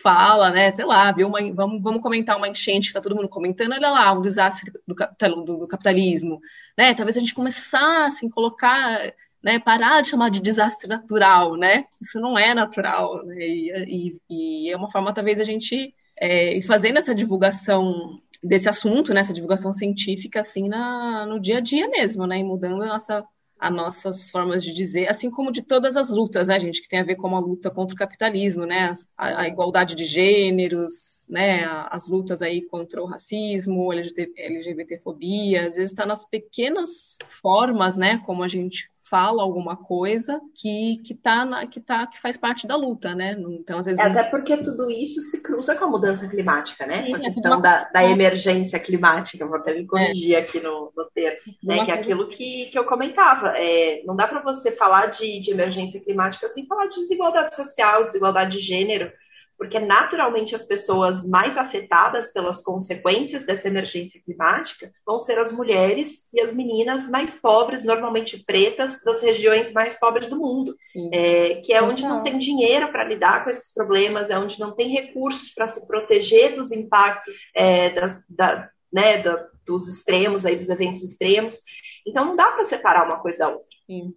fala, né? Sei lá, viu uma, vamos, vamos comentar uma enchente que tá todo mundo comentando, olha lá, um desastre do, do, do capitalismo, né? Talvez a gente começasse a colocar, né? Parar de chamar de desastre natural, né? Isso não é natural, né? E, e, e é uma forma, talvez, a gente é, fazendo essa divulgação desse assunto, né? Essa divulgação científica, assim, na, no dia a dia mesmo, né? E mudando a nossa as nossas formas de dizer, assim como de todas as lutas, né, gente, que tem a ver com a luta contra o capitalismo, né, a, a igualdade de gêneros, né, as lutas aí contra o racismo, LGBT, LGBTfobia, às vezes está nas pequenas formas, né, como a gente fala alguma coisa que que tá na, que tá que faz parte da luta, né? Então às vezes é, até porque tudo isso se cruza com a mudança climática, né? Sim, a é questão da, da, emergência climática, vou até me corrigir é. aqui no, no termo, né? Que é aquilo que, que eu comentava. É, não dá para você falar de, de emergência climática sem falar de desigualdade social, desigualdade de gênero porque naturalmente as pessoas mais afetadas pelas consequências dessa emergência climática vão ser as mulheres e as meninas mais pobres, normalmente pretas, das regiões mais pobres do mundo, é, que é onde não tem dinheiro para lidar com esses problemas, é onde não tem recursos para se proteger dos impactos é, das, da, né, da, dos extremos, aí, dos eventos extremos. Então não dá para separar uma coisa da outra. Sim.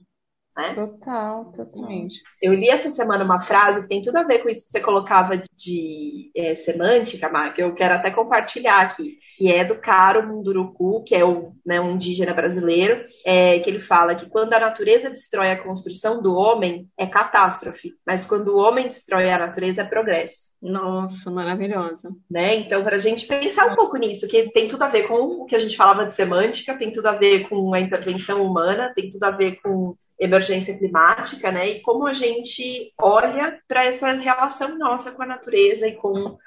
Né? Total, totalmente. Eu li essa semana uma frase que tem tudo a ver com isso que você colocava de é, semântica, Mar, que eu quero até compartilhar aqui, que é do Caro Munduruku, que é o, né, um indígena brasileiro, é, que ele fala que quando a natureza destrói a construção do homem, é catástrofe, mas quando o homem destrói a natureza, é progresso. Nossa, maravilhosa. Né? Então, para a gente pensar um pouco nisso, que tem tudo a ver com o que a gente falava de semântica, tem tudo a ver com a intervenção humana, tem tudo a ver com emergência climática, né? E como a gente olha para essa relação nossa com a natureza e com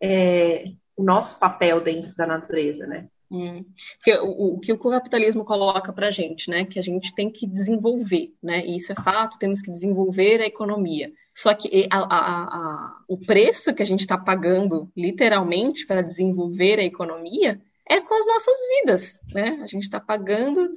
é, o nosso papel dentro da natureza, né? Hum. Porque o, o, que o capitalismo coloca para a gente, né? Que a gente tem que desenvolver, né? E isso é fato, temos que desenvolver a economia. Só que a, a, a, o preço que a gente está pagando, literalmente, para desenvolver a economia é com as nossas vidas, né? A gente está pagando,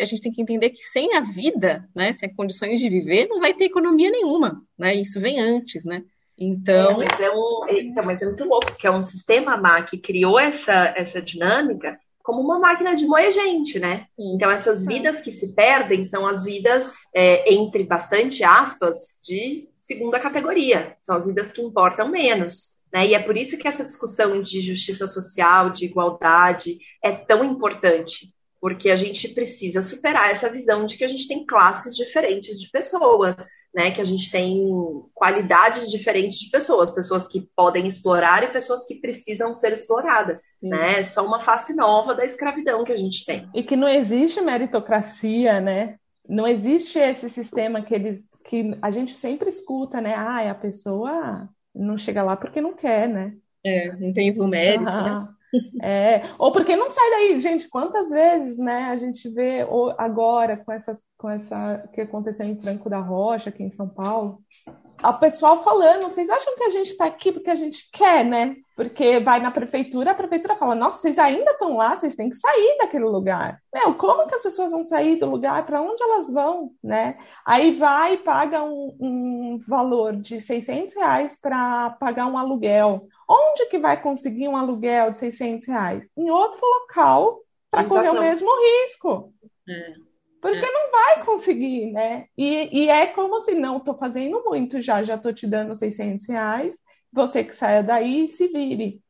a gente tem que entender que sem a vida, né, sem condições de viver, não vai ter economia nenhuma, né? Isso vem antes, né? Então, é, mas, é um, então mas é muito louco, porque é um sistema má que criou essa, essa dinâmica como uma máquina de moer gente, né? Então essas vidas que se perdem são as vidas, é, entre bastante aspas, de segunda categoria. São as vidas que importam menos. Né? E é por isso que essa discussão de justiça social, de igualdade, é tão importante, porque a gente precisa superar essa visão de que a gente tem classes diferentes de pessoas, né? que a gente tem qualidades diferentes de pessoas, pessoas que podem explorar e pessoas que precisam ser exploradas. Né? É só uma face nova da escravidão que a gente tem. E que não existe meritocracia, né? Não existe esse sistema que eles que a gente sempre escuta, né? Ah, a pessoa não chega lá porque não quer, né? É, não tem o mérito, né? É, ou porque não sai daí, gente, quantas vezes, né, a gente vê agora com essas, com essa que aconteceu em Franco da Rocha, aqui em São Paulo, o pessoal falando, vocês acham que a gente está aqui porque a gente quer, né? Porque vai na prefeitura, a prefeitura fala, nossa, vocês ainda estão lá, vocês têm que sair daquele lugar. Meu, como que as pessoas vão sair do lugar? Para onde elas vão, né? Aí vai e paga um, um valor de 600 reais para pagar um aluguel. Onde que vai conseguir um aluguel de 600 reais? Em outro local para correr o mesmo risco. É. Porque é. não vai conseguir, né? E, e é como se não, estou fazendo muito já, já estou te dando 600 reais, você que saia daí e se vire.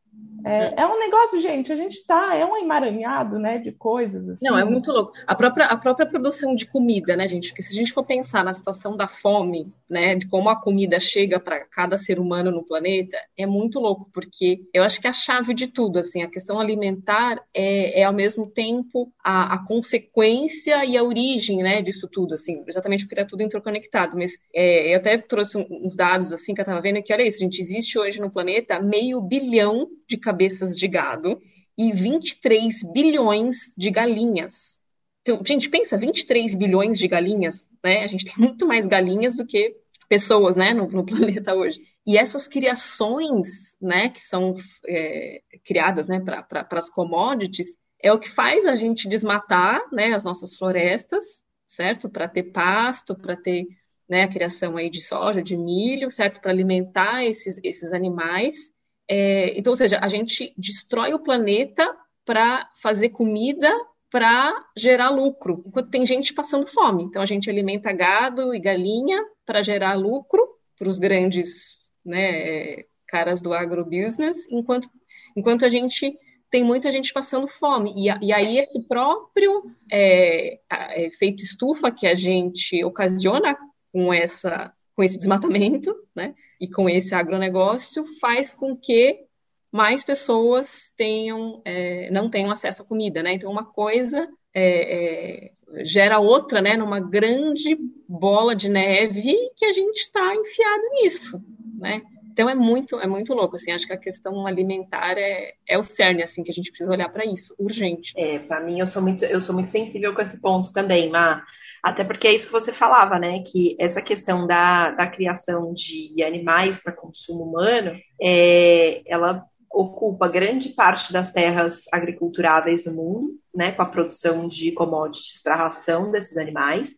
É, é, um negócio, gente, a gente tá, é um emaranhado, né, de coisas. Assim. Não, é muito louco. A própria, a própria produção de comida, né, gente? Porque se a gente for pensar na situação da fome, né, de como a comida chega para cada ser humano no planeta, é muito louco, porque eu acho que a chave de tudo, assim, a questão alimentar é, é ao mesmo tempo a, a consequência e a origem, né, disso tudo, assim, exatamente porque tá tudo interconectado. Mas é, eu até trouxe uns dados, assim, que eu tava vendo que, olha isso, gente, existe hoje no planeta meio bilhão de cabeças de gado e 23 bilhões de galinhas. Então, gente, pensa, 23 bilhões de galinhas, né? A gente tem muito mais galinhas do que pessoas, né, no, no <laughs> planeta hoje. E essas criações, né, que são é, criadas, né, para as commodities, é o que faz a gente desmatar, né, as nossas florestas, certo? Para ter pasto, para ter, né, a criação aí de soja, de milho, certo? Para alimentar esses, esses animais é, então, ou seja, a gente destrói o planeta para fazer comida para gerar lucro, enquanto tem gente passando fome. Então, a gente alimenta gado e galinha para gerar lucro para os grandes né, caras do agrobusiness, enquanto, enquanto a gente tem muita gente passando fome. E, e aí esse próprio é, efeito estufa que a gente ocasiona com, essa, com esse desmatamento, né? E com esse agronegócio faz com que mais pessoas tenham, é, não tenham acesso à comida, né? Então, uma coisa é, é, gera outra, né? Numa grande bola de neve que a gente está enfiado nisso, né? Então é muito, é muito louco, assim, acho que a questão alimentar é, é o cerne, assim, que a gente precisa olhar para isso, urgente. É, para mim eu sou muito, eu sou muito sensível com esse ponto também, Má. Até porque é isso que você falava, né? Que essa questão da, da criação de animais para consumo humano, é, ela ocupa grande parte das terras agriculturáveis do mundo, né? Com a produção de commodities para ração desses animais.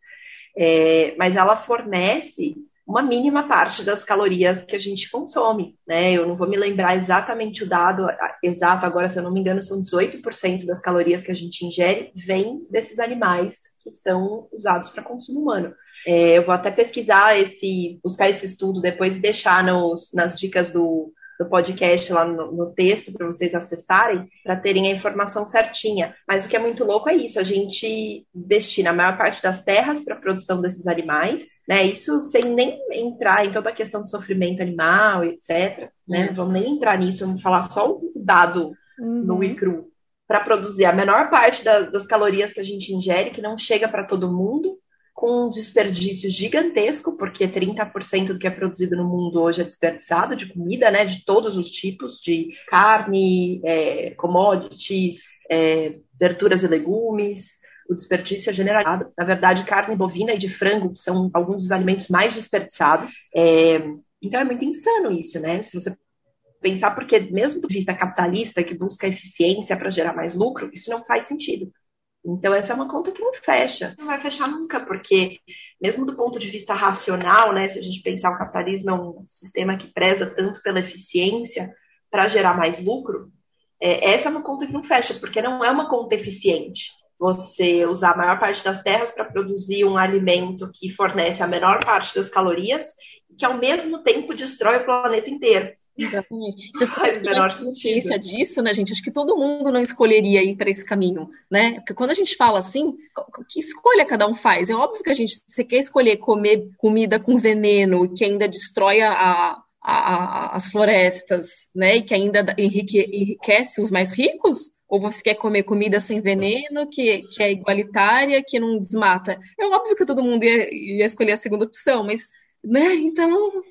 É, mas ela fornece uma mínima parte das calorias que a gente consome, né? Eu não vou me lembrar exatamente o dado exato agora, se eu não me engano, são 18% das calorias que a gente ingere vem desses animais que são usados para consumo humano. É, eu vou até pesquisar esse, buscar esse estudo depois e deixar nos, nas dicas do, do podcast lá no, no texto para vocês acessarem, para terem a informação certinha. Mas o que é muito louco é isso: a gente destina a maior parte das terras para a produção desses animais, né? Isso sem nem entrar em toda a questão do sofrimento animal, etc. Né? Uhum. Não vamos nem entrar nisso, vamos falar só o dado uhum. no e cru para produzir a menor parte da, das calorias que a gente ingere, que não chega para todo mundo, com um desperdício gigantesco, porque 30% do que é produzido no mundo hoje é desperdiçado de comida, né, de todos os tipos, de carne, é, commodities, é, verduras e legumes, o desperdício é generalizado. Na verdade, carne bovina e de frango são alguns dos alimentos mais desperdiçados. É, então é muito insano isso, né? Se você pensar, porque mesmo do vista capitalista, que busca eficiência para gerar mais lucro, isso não faz sentido. Então, essa é uma conta que não fecha. Não vai fechar nunca, porque, mesmo do ponto de vista racional, né, se a gente pensar o capitalismo é um sistema que preza tanto pela eficiência para gerar mais lucro, é, essa é uma conta que não fecha, porque não é uma conta eficiente. Você usar a maior parte das terras para produzir um alimento que fornece a menor parte das calorias e que, ao mesmo tempo, destrói o planeta inteiro. Exatamente. Vocês faz menor consciência disso, né, gente? Acho que todo mundo não escolheria ir para esse caminho, né? Porque quando a gente fala assim, que escolha cada um faz? É óbvio que a gente, você quer escolher comer comida com veneno que ainda destrói a, a, a, as florestas, né? E que ainda enrique, enriquece os mais ricos? Ou você quer comer comida sem veneno, que, que é igualitária, que não desmata? É óbvio que todo mundo ia, ia escolher a segunda opção, mas, né? Então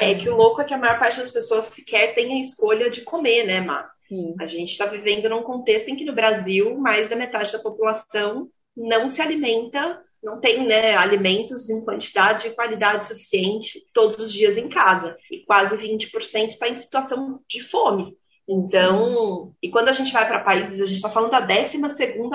é que o louco é que a maior parte das pessoas sequer tem a escolha de comer, né, Má? Sim. A gente está vivendo num contexto em que no Brasil mais da metade da população não se alimenta, não tem né, alimentos em quantidade e qualidade suficiente todos os dias em casa. E quase 20% está em situação de fome. Então, Sim. e quando a gente vai para países, a gente está falando da 12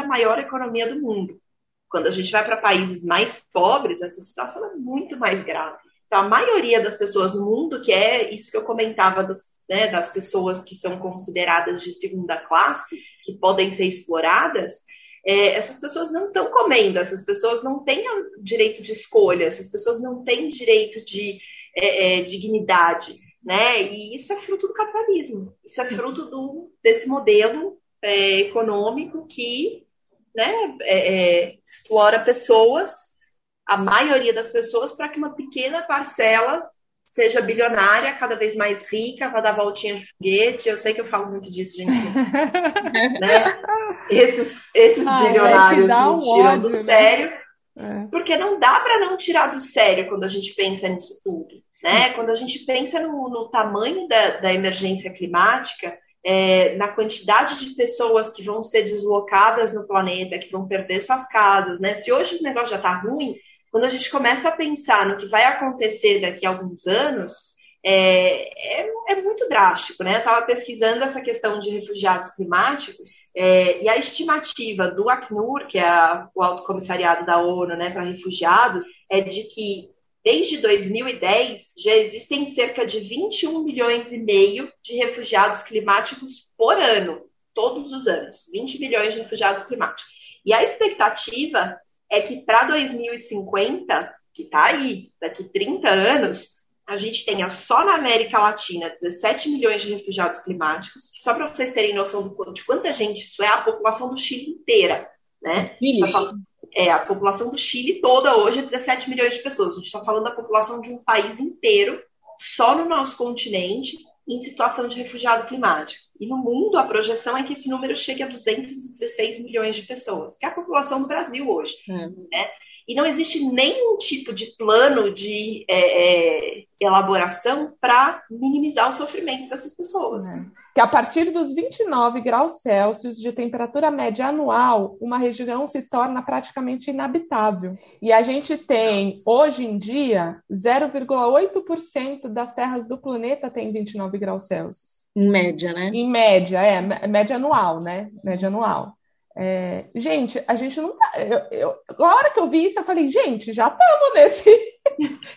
maior economia do mundo. Quando a gente vai para países mais pobres, essa situação é muito mais grave. Então, a maioria das pessoas no mundo, que é isso que eu comentava das, né, das pessoas que são consideradas de segunda classe, que podem ser exploradas, é, essas pessoas não estão comendo, essas pessoas não têm direito de escolha, essas pessoas não têm direito de é, é, dignidade, né? E isso é fruto do capitalismo, isso é fruto do, desse modelo é, econômico que né, é, é, explora pessoas a maioria das pessoas para que uma pequena parcela seja bilionária, cada vez mais rica, para dar voltinha de foguete. Eu sei que eu falo muito disso, gente. <laughs> né? Esses, esses ah, bilionários é me tiram ódio, do né? sério. É. Porque não dá para não tirar do sério quando a gente pensa nisso tudo. Né? Quando a gente pensa no, no tamanho da, da, emergência climática, é, na quantidade de pessoas que vão ser deslocadas no planeta, que vão perder suas casas, né? Se hoje o negócio já está ruim, quando a gente começa a pensar no que vai acontecer daqui a alguns anos, é, é, é muito drástico, né? Eu estava pesquisando essa questão de refugiados climáticos é, e a estimativa do Acnur, que é a, o Alto Comissariado da ONU né, para refugiados, é de que desde 2010 já existem cerca de 21 milhões e meio de refugiados climáticos por ano, todos os anos, 20 milhões de refugiados climáticos. E a expectativa é que para 2050, que está aí, daqui 30 anos, a gente tenha só na América Latina 17 milhões de refugiados climáticos. Só para vocês terem noção do, de quanta gente isso é, a população do Chile inteira. Né? Chile. Tá é, a população do Chile toda hoje é 17 milhões de pessoas. A gente está falando da população de um país inteiro, só no nosso continente, em situação de refugiado climático. E no mundo, a projeção é que esse número chegue a 216 milhões de pessoas, que é a população do Brasil hoje. É. Né? E não existe nenhum tipo de plano de é, é, elaboração para minimizar o sofrimento dessas pessoas. É. Que a partir dos 29 graus Celsius de temperatura média anual, uma região se torna praticamente inabitável. E a gente tem, hoje em dia, 0,8% das terras do planeta tem 29 graus Celsius. Em média, né? Em média, é, média anual, né? Média anual. É, gente, a gente não tá. Eu, eu, a hora que eu vi isso, eu falei, gente, já estamos nesse.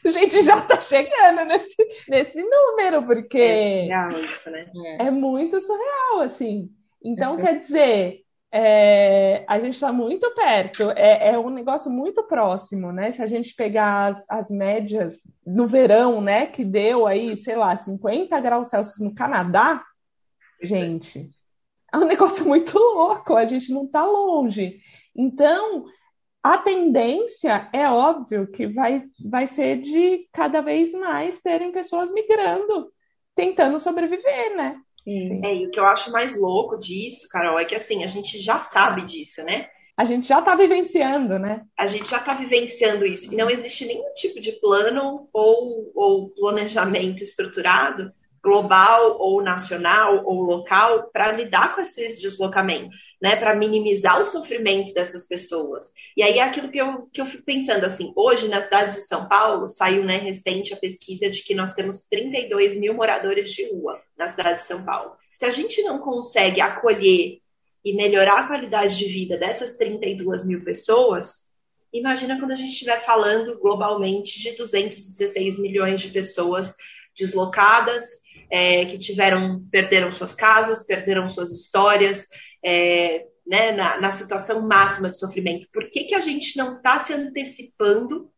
a <laughs> gente já está chegando nesse, nesse número, porque. É surreal isso, né? É, é muito surreal, assim. Então, é quer dizer, é, a gente está muito perto, é, é, um negócio muito próximo, né? Se a gente pegar as, as, médias no verão, né, que deu aí, sei lá, 50 graus Celsius no Canadá, gente, é um negócio <laughs> muito louco, a gente não está longe. Então, a tendência é óbvio que vai, vai ser de cada vez mais terem pessoas migrando, tentando sobreviver, né? É, e o que eu acho mais louco disso, Carol, é que assim, a gente já sabe disso, né? A gente já está vivenciando, né? A gente já está vivenciando isso. E não existe nenhum tipo de plano ou, ou planejamento estruturado global ou nacional ou local para lidar com esses deslocamentos, né, para minimizar o sofrimento dessas pessoas. E aí é aquilo que eu, que eu fico pensando assim, hoje na cidade de São Paulo saiu né, recente a pesquisa de que nós temos 32 mil moradores de rua na cidade de São Paulo. Se a gente não consegue acolher e melhorar a qualidade de vida dessas 32 mil pessoas, imagina quando a gente estiver falando globalmente de 216 milhões de pessoas deslocadas é, que tiveram, perderam suas casas, perderam suas histórias, é, né, na, na, situação máxima de sofrimento. Por que, que a gente não está se antecipando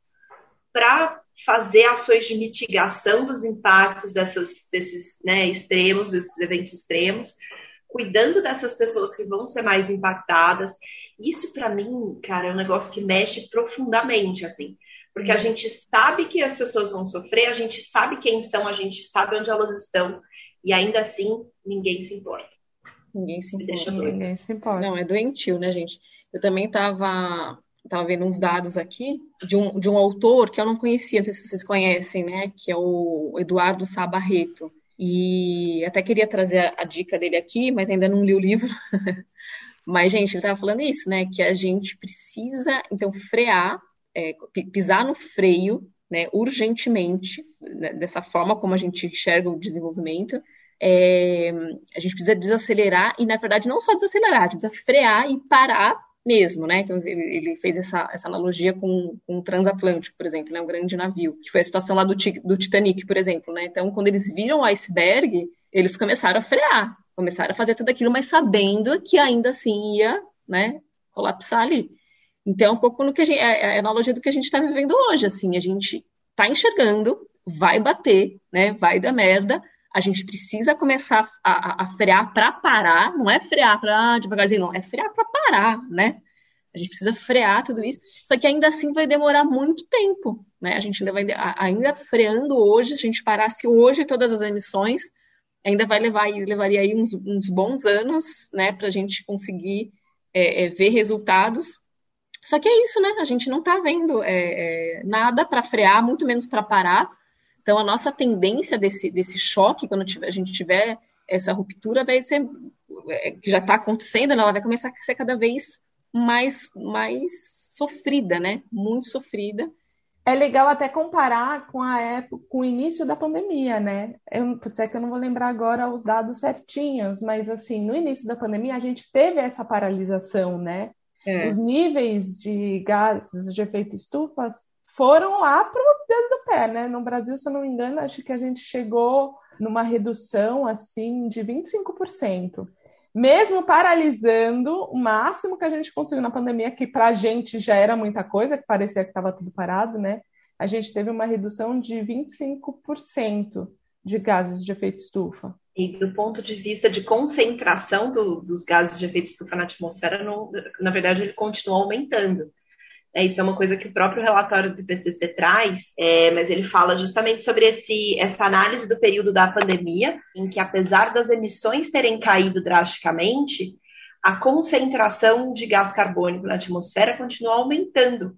para fazer ações de mitigação dos impactos dessas, desses né, extremos, desses eventos extremos, cuidando dessas pessoas que vão ser mais impactadas? Isso, para mim, cara, é um negócio que mexe profundamente, assim. Porque a gente sabe que as pessoas vão sofrer, a gente sabe quem são, a gente sabe onde elas estão, e ainda assim ninguém se importa. Ninguém se importa. Ninguém se importa. Não, é doentio, né, gente? Eu também estava tava vendo uns dados aqui de um, de um autor que eu não conhecia, não sei se vocês conhecem, né? Que é o Eduardo Sabarreto. E até queria trazer a, a dica dele aqui, mas ainda não li o livro. <laughs> mas, gente, ele estava falando isso, né? Que a gente precisa, então, frear é, pisar no freio né, urgentemente, né, dessa forma como a gente enxerga o desenvolvimento. É, a gente precisa desacelerar e, na verdade, não só desacelerar, a gente precisa frear e parar mesmo, né? Então, ele, fez essa, essa analogia com, com o transatlântico, por exemplo, né? Um grande navio, que foi a situação lá do, do Titanic, por exemplo, né? Então, quando eles viram o iceberg, eles começaram a frear, começaram a fazer tudo aquilo, mas sabendo que ainda assim ia, né, colapsar ali. Então, é um pouco no que a, gente, é, é a analogia do que a gente está vivendo hoje, assim, a gente está enxergando, vai bater, né, vai dar merda, a gente precisa começar a, a, a frear para parar, não é frear para devagarzinho, não, é frear para parar, né? A gente precisa frear tudo isso, só que ainda assim vai demorar muito tempo, né? A gente ainda vai, ainda freando hoje, se a gente parasse hoje todas as emissões, ainda vai levar, levaria aí uns, uns bons anos, né, para a gente conseguir é, é, ver resultados só que é isso, né? A gente não está vendo é, é, nada para frear, muito menos para parar. Então, a nossa tendência desse, desse choque, quando tiver, a gente tiver essa ruptura, vai ser, é, que já está acontecendo, né? ela vai começar a ser cada vez mais, mais sofrida, né? Muito sofrida. É legal até comparar com a época, com o início da pandemia, né? Eu, putz, é que eu não vou lembrar agora os dados certinhos, mas assim, no início da pandemia a gente teve essa paralisação, né? É. Os níveis de gases de efeito estufa foram lá para o dedo do pé, né? No Brasil, se eu não me engano, acho que a gente chegou numa redução assim de 25%. Mesmo paralisando o máximo que a gente conseguiu na pandemia, que para a gente já era muita coisa, que parecia que estava tudo parado, né? a gente teve uma redução de 25% de gases de efeito estufa. E do ponto de vista de concentração do, dos gases de efeito estufa na atmosfera, na verdade, ele continua aumentando. É, isso é uma coisa que o próprio relatório do IPCC traz, é, mas ele fala justamente sobre esse, essa análise do período da pandemia, em que apesar das emissões terem caído drasticamente, a concentração de gás carbônico na atmosfera continua aumentando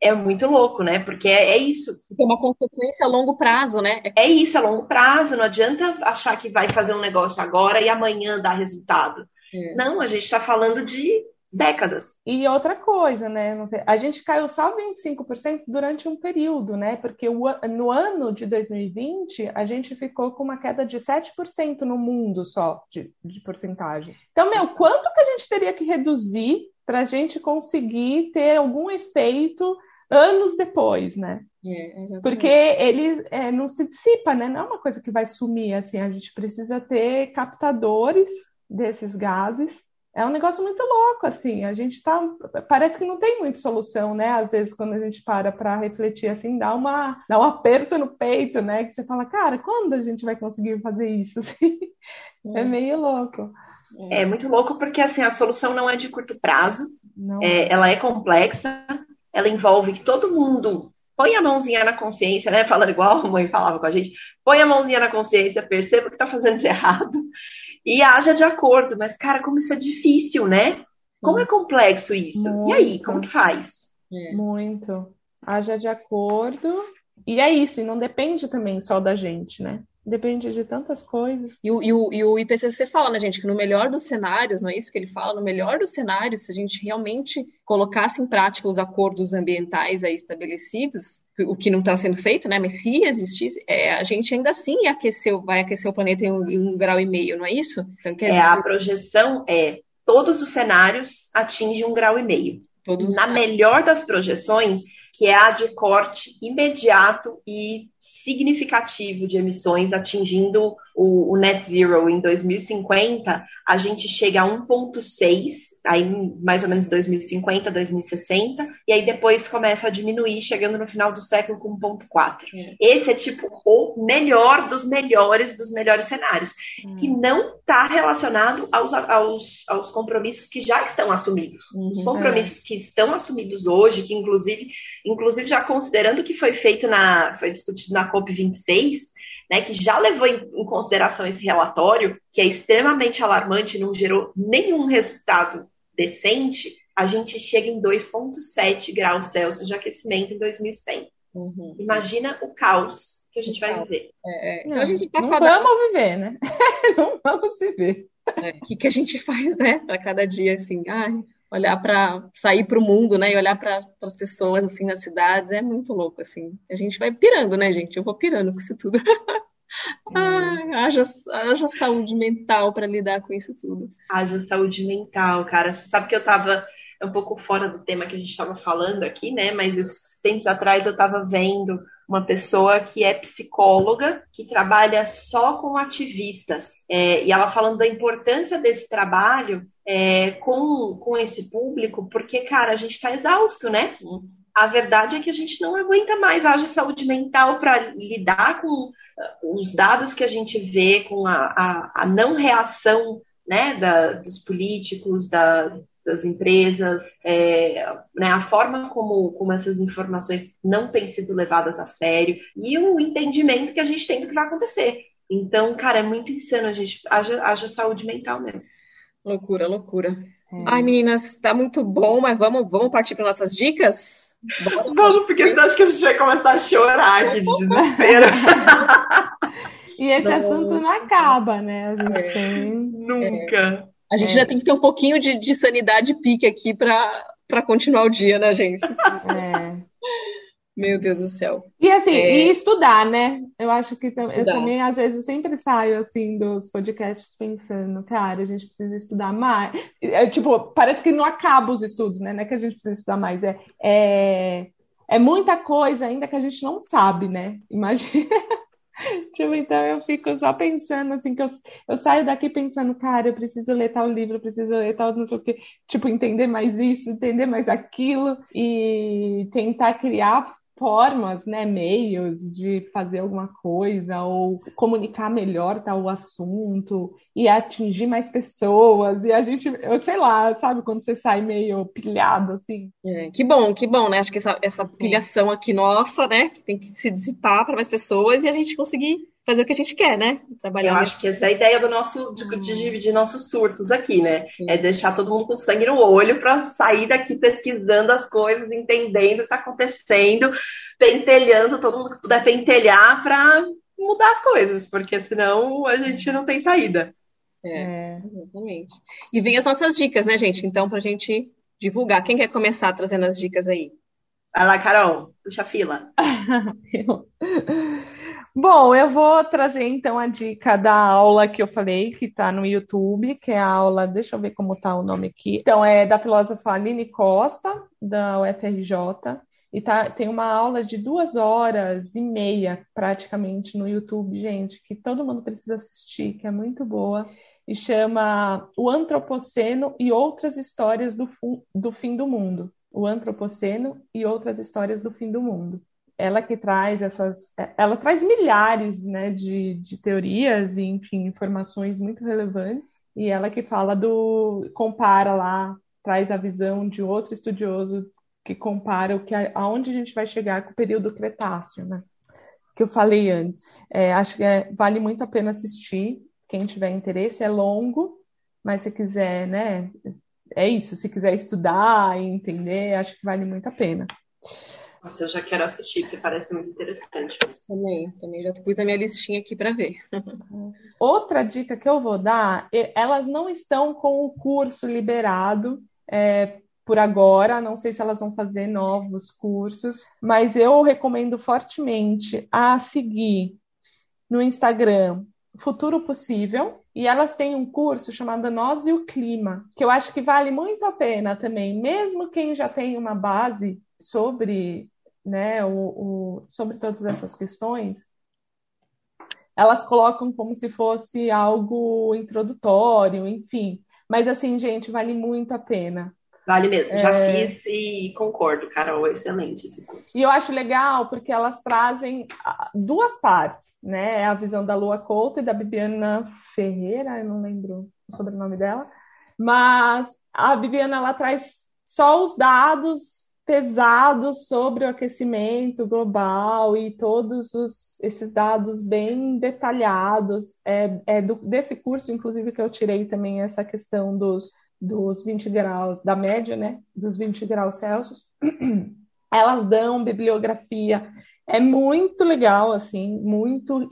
é muito louco, né? Porque é, é, isso. Tem uma consequência a longo prazo, né? É isso, a longo prazo. Não adianta achar que vai fazer um negócio agora e amanhã dar resultado. É. Não, a gente está falando de décadas. E outra coisa, né? A gente caiu só 25% durante um período, né? Porque no ano de 2020 a gente ficou com uma queda de 7% no mundo só de, de porcentagem. Então, meu, quanto que a gente teria que reduzir para a gente conseguir ter algum efeito anos depois, né? É, Porque ele é, não se dissipa, né? Não é uma coisa que vai sumir, assim, a gente precisa ter captadores desses gases. É um negócio muito louco, assim, a gente tá, parece que não tem muita solução, né? Às vezes, quando a gente para para refletir, assim, dá, uma, dá um aperto no peito, né? Que você fala, cara, quando a gente vai conseguir fazer isso? <laughs> é. é meio louco. É. é muito louco porque, assim, a solução não é de curto prazo, é, ela é complexa, ela envolve que todo mundo põe a mãozinha na consciência, né? Falando igual a mãe falava com a gente, põe a mãozinha na consciência, perceba o que está fazendo de errado e haja de acordo. Mas, cara, como isso é difícil, né? Como é complexo isso? Muito. E aí, como que faz? É. Muito. Haja de acordo. E é isso, e não depende também só da gente, né? Depende de tantas coisas. E o, e, o, e o IPCC fala, né, gente, que no melhor dos cenários, não é isso que ele fala? No melhor dos cenários, se a gente realmente colocasse em prática os acordos ambientais aí estabelecidos, o que não está sendo feito, né? Mas se existisse, é, a gente ainda assim aqueceu, vai aquecer o planeta em um, em um grau e meio, não é isso? Então, é, dizer... a projeção é todos os cenários atingem um grau e meio. Todos Na melhor das projeções, que é a de corte imediato e significativo de emissões, atingindo o, o net zero em 2050, a gente chega a 1,6 aí mais ou menos 2050, 2060, e aí depois começa a diminuir, chegando no final do século com 1.4. É. Esse é tipo o melhor dos melhores dos melhores cenários, hum. que não está relacionado aos, aos, aos compromissos que já estão assumidos. Uhum, Os compromissos é. que estão assumidos hoje, que inclusive, inclusive já considerando que foi feito na, foi discutido na COP26, né, que já levou em, em, consideração esse relatório, que é extremamente alarmante, não gerou nenhum resultado decente, a gente chega em 2,7 graus Celsius de aquecimento em 2100. Uhum. Imagina o caos que a gente vai viver. É, é. Então, não, a gente tá não cada... vamos viver, né? <laughs> não vamos viver. É, o que, que a gente faz, né, para cada dia, assim, ai, olhar para sair para o mundo, né, e olhar para as pessoas assim nas cidades é muito louco assim. A gente vai pirando, né, gente? Eu vou pirando com isso tudo. <laughs> Ai, haja, haja saúde mental para lidar com isso tudo. Haja saúde mental, cara. Você sabe que eu tava um pouco fora do tema que a gente estava falando aqui, né? Mas esses tempos atrás eu estava vendo uma pessoa que é psicóloga, que trabalha só com ativistas. É, e ela falando da importância desse trabalho é, com, com esse público, porque, cara, a gente está exausto, né? A verdade é que a gente não aguenta mais haja saúde mental para lidar com os dados que a gente vê com a, a, a não reação né, da, dos políticos, da, das empresas, é, né, a forma como, como essas informações não têm sido levadas a sério e o entendimento que a gente tem do que vai acontecer. Então, cara, é muito insano a gente haja, haja saúde mental mesmo. Loucura, loucura. É. Ai, meninas, tá muito bom, mas vamos, vamos partir para nossas dicas? <laughs> Vamos, porque acha que a gente vai começar a chorar aqui de desespero. <laughs> e esse não. assunto não acaba, né? A gente é. tem. Nunca. A gente é. já tem que ter um pouquinho de, de sanidade pique aqui para continuar o dia, né, gente? É. Meu Deus do céu. E assim, é... e estudar, né? Eu acho que eu também, às vezes, sempre saio assim dos podcasts pensando, cara, a gente precisa estudar mais. É, tipo, parece que não acaba os estudos, né? Não é que a gente precisa estudar mais, é, é, é muita coisa ainda que a gente não sabe, né? Imagina. <laughs> tipo, então eu fico só pensando assim, que eu, eu saio daqui pensando, cara, eu preciso ler tal livro, eu preciso ler tal não sei o quê, tipo, entender mais isso, entender mais aquilo e tentar criar formas, né, meios de fazer alguma coisa ou comunicar melhor tal assunto e atingir mais pessoas. E a gente, eu sei lá, sabe quando você sai meio pilhado assim? É, que bom, que bom, né? Acho que essa, essa pilhação aqui nossa, né, que tem que se dissipar para mais pessoas e a gente conseguir fazer o que a gente quer, né? Trabalhar. Eu acho que essa é a ideia do nosso de, de dividir nossos surtos aqui, né? Sim. É deixar todo mundo com sangue no olho para sair daqui pesquisando as coisas, entendendo o que está acontecendo, pentelhando todo mundo que puder pentelhar para mudar as coisas, porque senão a gente não tem saída. É, é, exatamente. E vem as nossas dicas, né, gente? Então, para a gente divulgar. Quem quer começar trazendo as dicas aí? Vai lá, Carol, puxa a fila. <laughs> Bom, eu vou trazer então a dica da aula que eu falei, que está no YouTube, que é a aula, deixa eu ver como está o nome aqui. Então, é da filósofa Aline Costa, da UFRJ, e tá, tem uma aula de duas horas e meia, praticamente, no YouTube, gente, que todo mundo precisa assistir, que é muito boa, e chama O Antropoceno e Outras Histórias do, do Fim do Mundo. O Antropoceno e Outras Histórias do Fim do Mundo ela que traz essas, ela traz milhares, né, de, de teorias e, enfim, informações muito relevantes, e ela que fala do, compara lá, traz a visão de outro estudioso que compara o que, aonde a gente vai chegar com o período Cretáceo, né, que eu falei antes. É, acho que é, vale muito a pena assistir, quem tiver interesse, é longo, mas se quiser, né, é isso, se quiser estudar e entender, acho que vale muito a pena. Nossa, eu já quero assistir, porque parece muito interessante. Também, também já pus na minha listinha aqui para ver. <laughs> Outra dica que eu vou dar, elas não estão com o curso liberado é, por agora, não sei se elas vão fazer novos cursos, mas eu recomendo fortemente a seguir no Instagram Futuro Possível, e elas têm um curso chamado Nós e o Clima, que eu acho que vale muito a pena também, mesmo quem já tem uma base sobre, né, o, o, sobre todas essas questões, elas colocam como se fosse algo introdutório, enfim. Mas assim, gente, vale muito a pena. Vale mesmo, já é... fiz e concordo, Carol, excelente esse curso. E eu acho legal porque elas trazem ah, duas partes, né? A visão da Lua Couto e da Bibiana Ferreira, eu não lembro o sobrenome dela, mas a Bibiana ela traz só os dados pesados sobre o aquecimento global e todos os, esses dados bem detalhados. É, é do, desse curso, inclusive, que eu tirei também essa questão dos, dos 20 graus, da média, né? Dos 20 graus Celsius. <clears throat> Elas dão bibliografia. É muito legal, assim, muito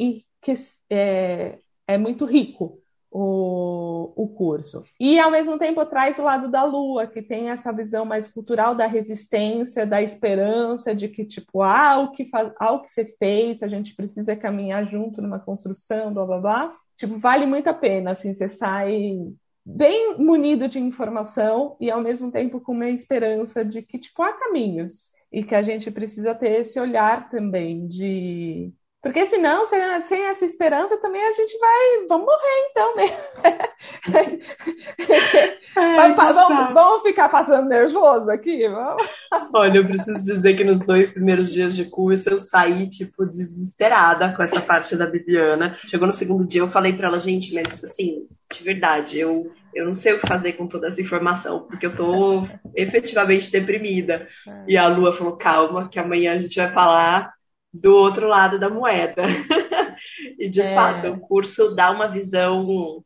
é, é muito rico o, o curso. E, ao mesmo tempo, traz o lado da lua, que tem essa visão mais cultural da resistência, da esperança, de que, tipo, há o que, faz, há o que ser feito, a gente precisa caminhar junto numa construção, blá, blá, blá. Tipo, vale muito a pena, assim, você sai bem munido de informação e, ao mesmo tempo, com uma esperança de que, tipo, há caminhos. E que a gente precisa ter esse olhar também de porque senão, sem, sem essa esperança, também a gente vai. Vamos morrer, então, né? <laughs> É, vamos, vamos, ficar passando nervoso aqui? Vamos. Olha, eu preciso dizer que nos dois primeiros dias de curso eu saí, tipo, desesperada com essa parte da Bibiana. Chegou no segundo dia, eu falei para ela, gente, mas assim, de verdade, eu, eu não sei o que fazer com toda essa informação, porque eu tô efetivamente deprimida. É. E a Lua falou, calma, que amanhã a gente vai falar do outro lado da moeda. <laughs> e de é. fato, o curso dá uma visão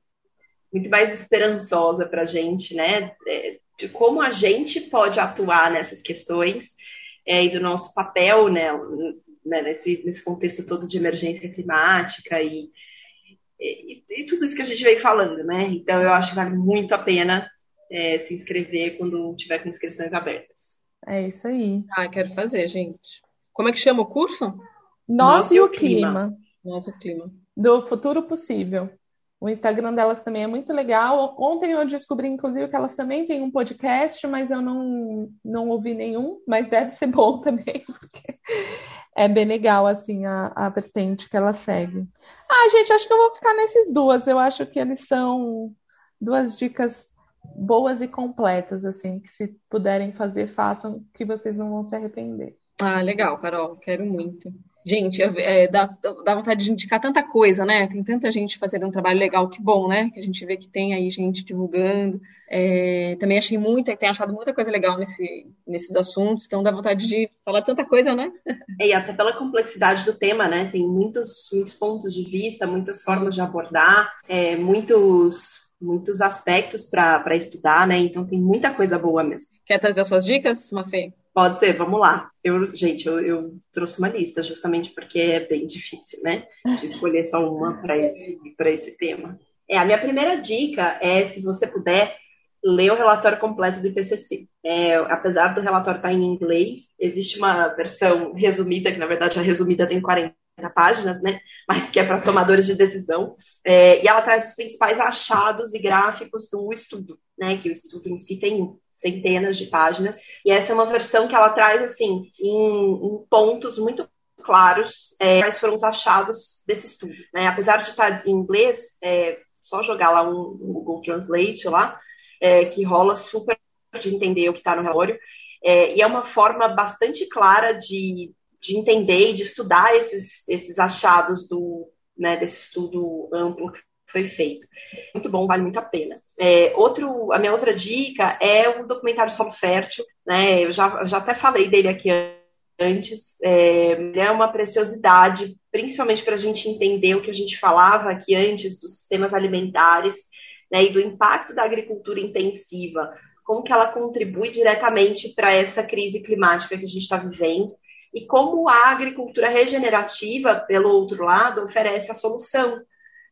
muito mais esperançosa para a gente, né? É, de como a gente pode atuar nessas questões é, e do nosso papel, né? né nesse, nesse contexto todo de emergência climática e, e, e, tudo isso que a gente vem falando, né? Então, eu acho que vale muito a pena é, se inscrever quando tiver com inscrições abertas. É isso aí. Ah, quero fazer, gente. Como é que chama o curso? Nós, e o clima. Nós e o clima. Do futuro possível. O Instagram delas também é muito legal. Ontem eu descobri, inclusive, que elas também têm um podcast, mas eu não, não ouvi nenhum, mas deve ser bom <laughs> também, porque é bem legal, assim, a, a vertente que elas seguem. Ah, gente, acho que eu vou ficar nesses duas. Eu acho que eles são duas dicas boas e completas, assim, que se puderem fazer, façam, que vocês não vão se arrepender. Ah, legal, Carol, quero muito. Gente, é, é, dá, dá vontade de indicar tanta coisa, né? Tem tanta gente fazendo um trabalho legal, que bom, né? Que a gente vê que tem aí gente divulgando. É, também achei muita, tem achado muita coisa legal nesse, nesses assuntos, então dá vontade de falar tanta coisa, né? É, e até pela complexidade do tema, né? Tem muitos, muitos pontos de vista, muitas formas de abordar, é, muitos muitos aspectos para estudar, né? Então tem muita coisa boa mesmo. Quer trazer as suas dicas, Mafê? Pode ser, vamos lá. Eu, gente, eu, eu, trouxe uma lista justamente porque é bem difícil, né? De escolher só uma para esse, esse tema. É, a minha primeira dica é, se você puder, ler o relatório completo do IPCC. É, apesar do relatório estar em inglês, existe uma versão resumida, que na verdade a resumida tem 40 páginas, né? Mas que é para tomadores de decisão. É, e ela traz os principais achados e gráficos do estudo, né? Que o estudo em si tem centenas de páginas. E essa é uma versão que ela traz, assim, em, em pontos muito claros é, quais foram os achados desse estudo. Né? Apesar de estar em inglês, é, só jogar lá um, um Google Translate lá, é, que rola super de entender o que está no relatório. É, e é uma forma bastante clara de, de entender e de estudar esses, esses achados do, né, desse estudo amplo que foi feito. Muito bom, vale muito a pena. É, outro, a minha outra dica é o documentário Solo Fértil, né? Eu já, já até falei dele aqui antes. É, é uma preciosidade, principalmente para a gente entender o que a gente falava aqui antes dos sistemas alimentares né, e do impacto da agricultura intensiva, como que ela contribui diretamente para essa crise climática que a gente está vivendo e como a agricultura regenerativa, pelo outro lado, oferece a solução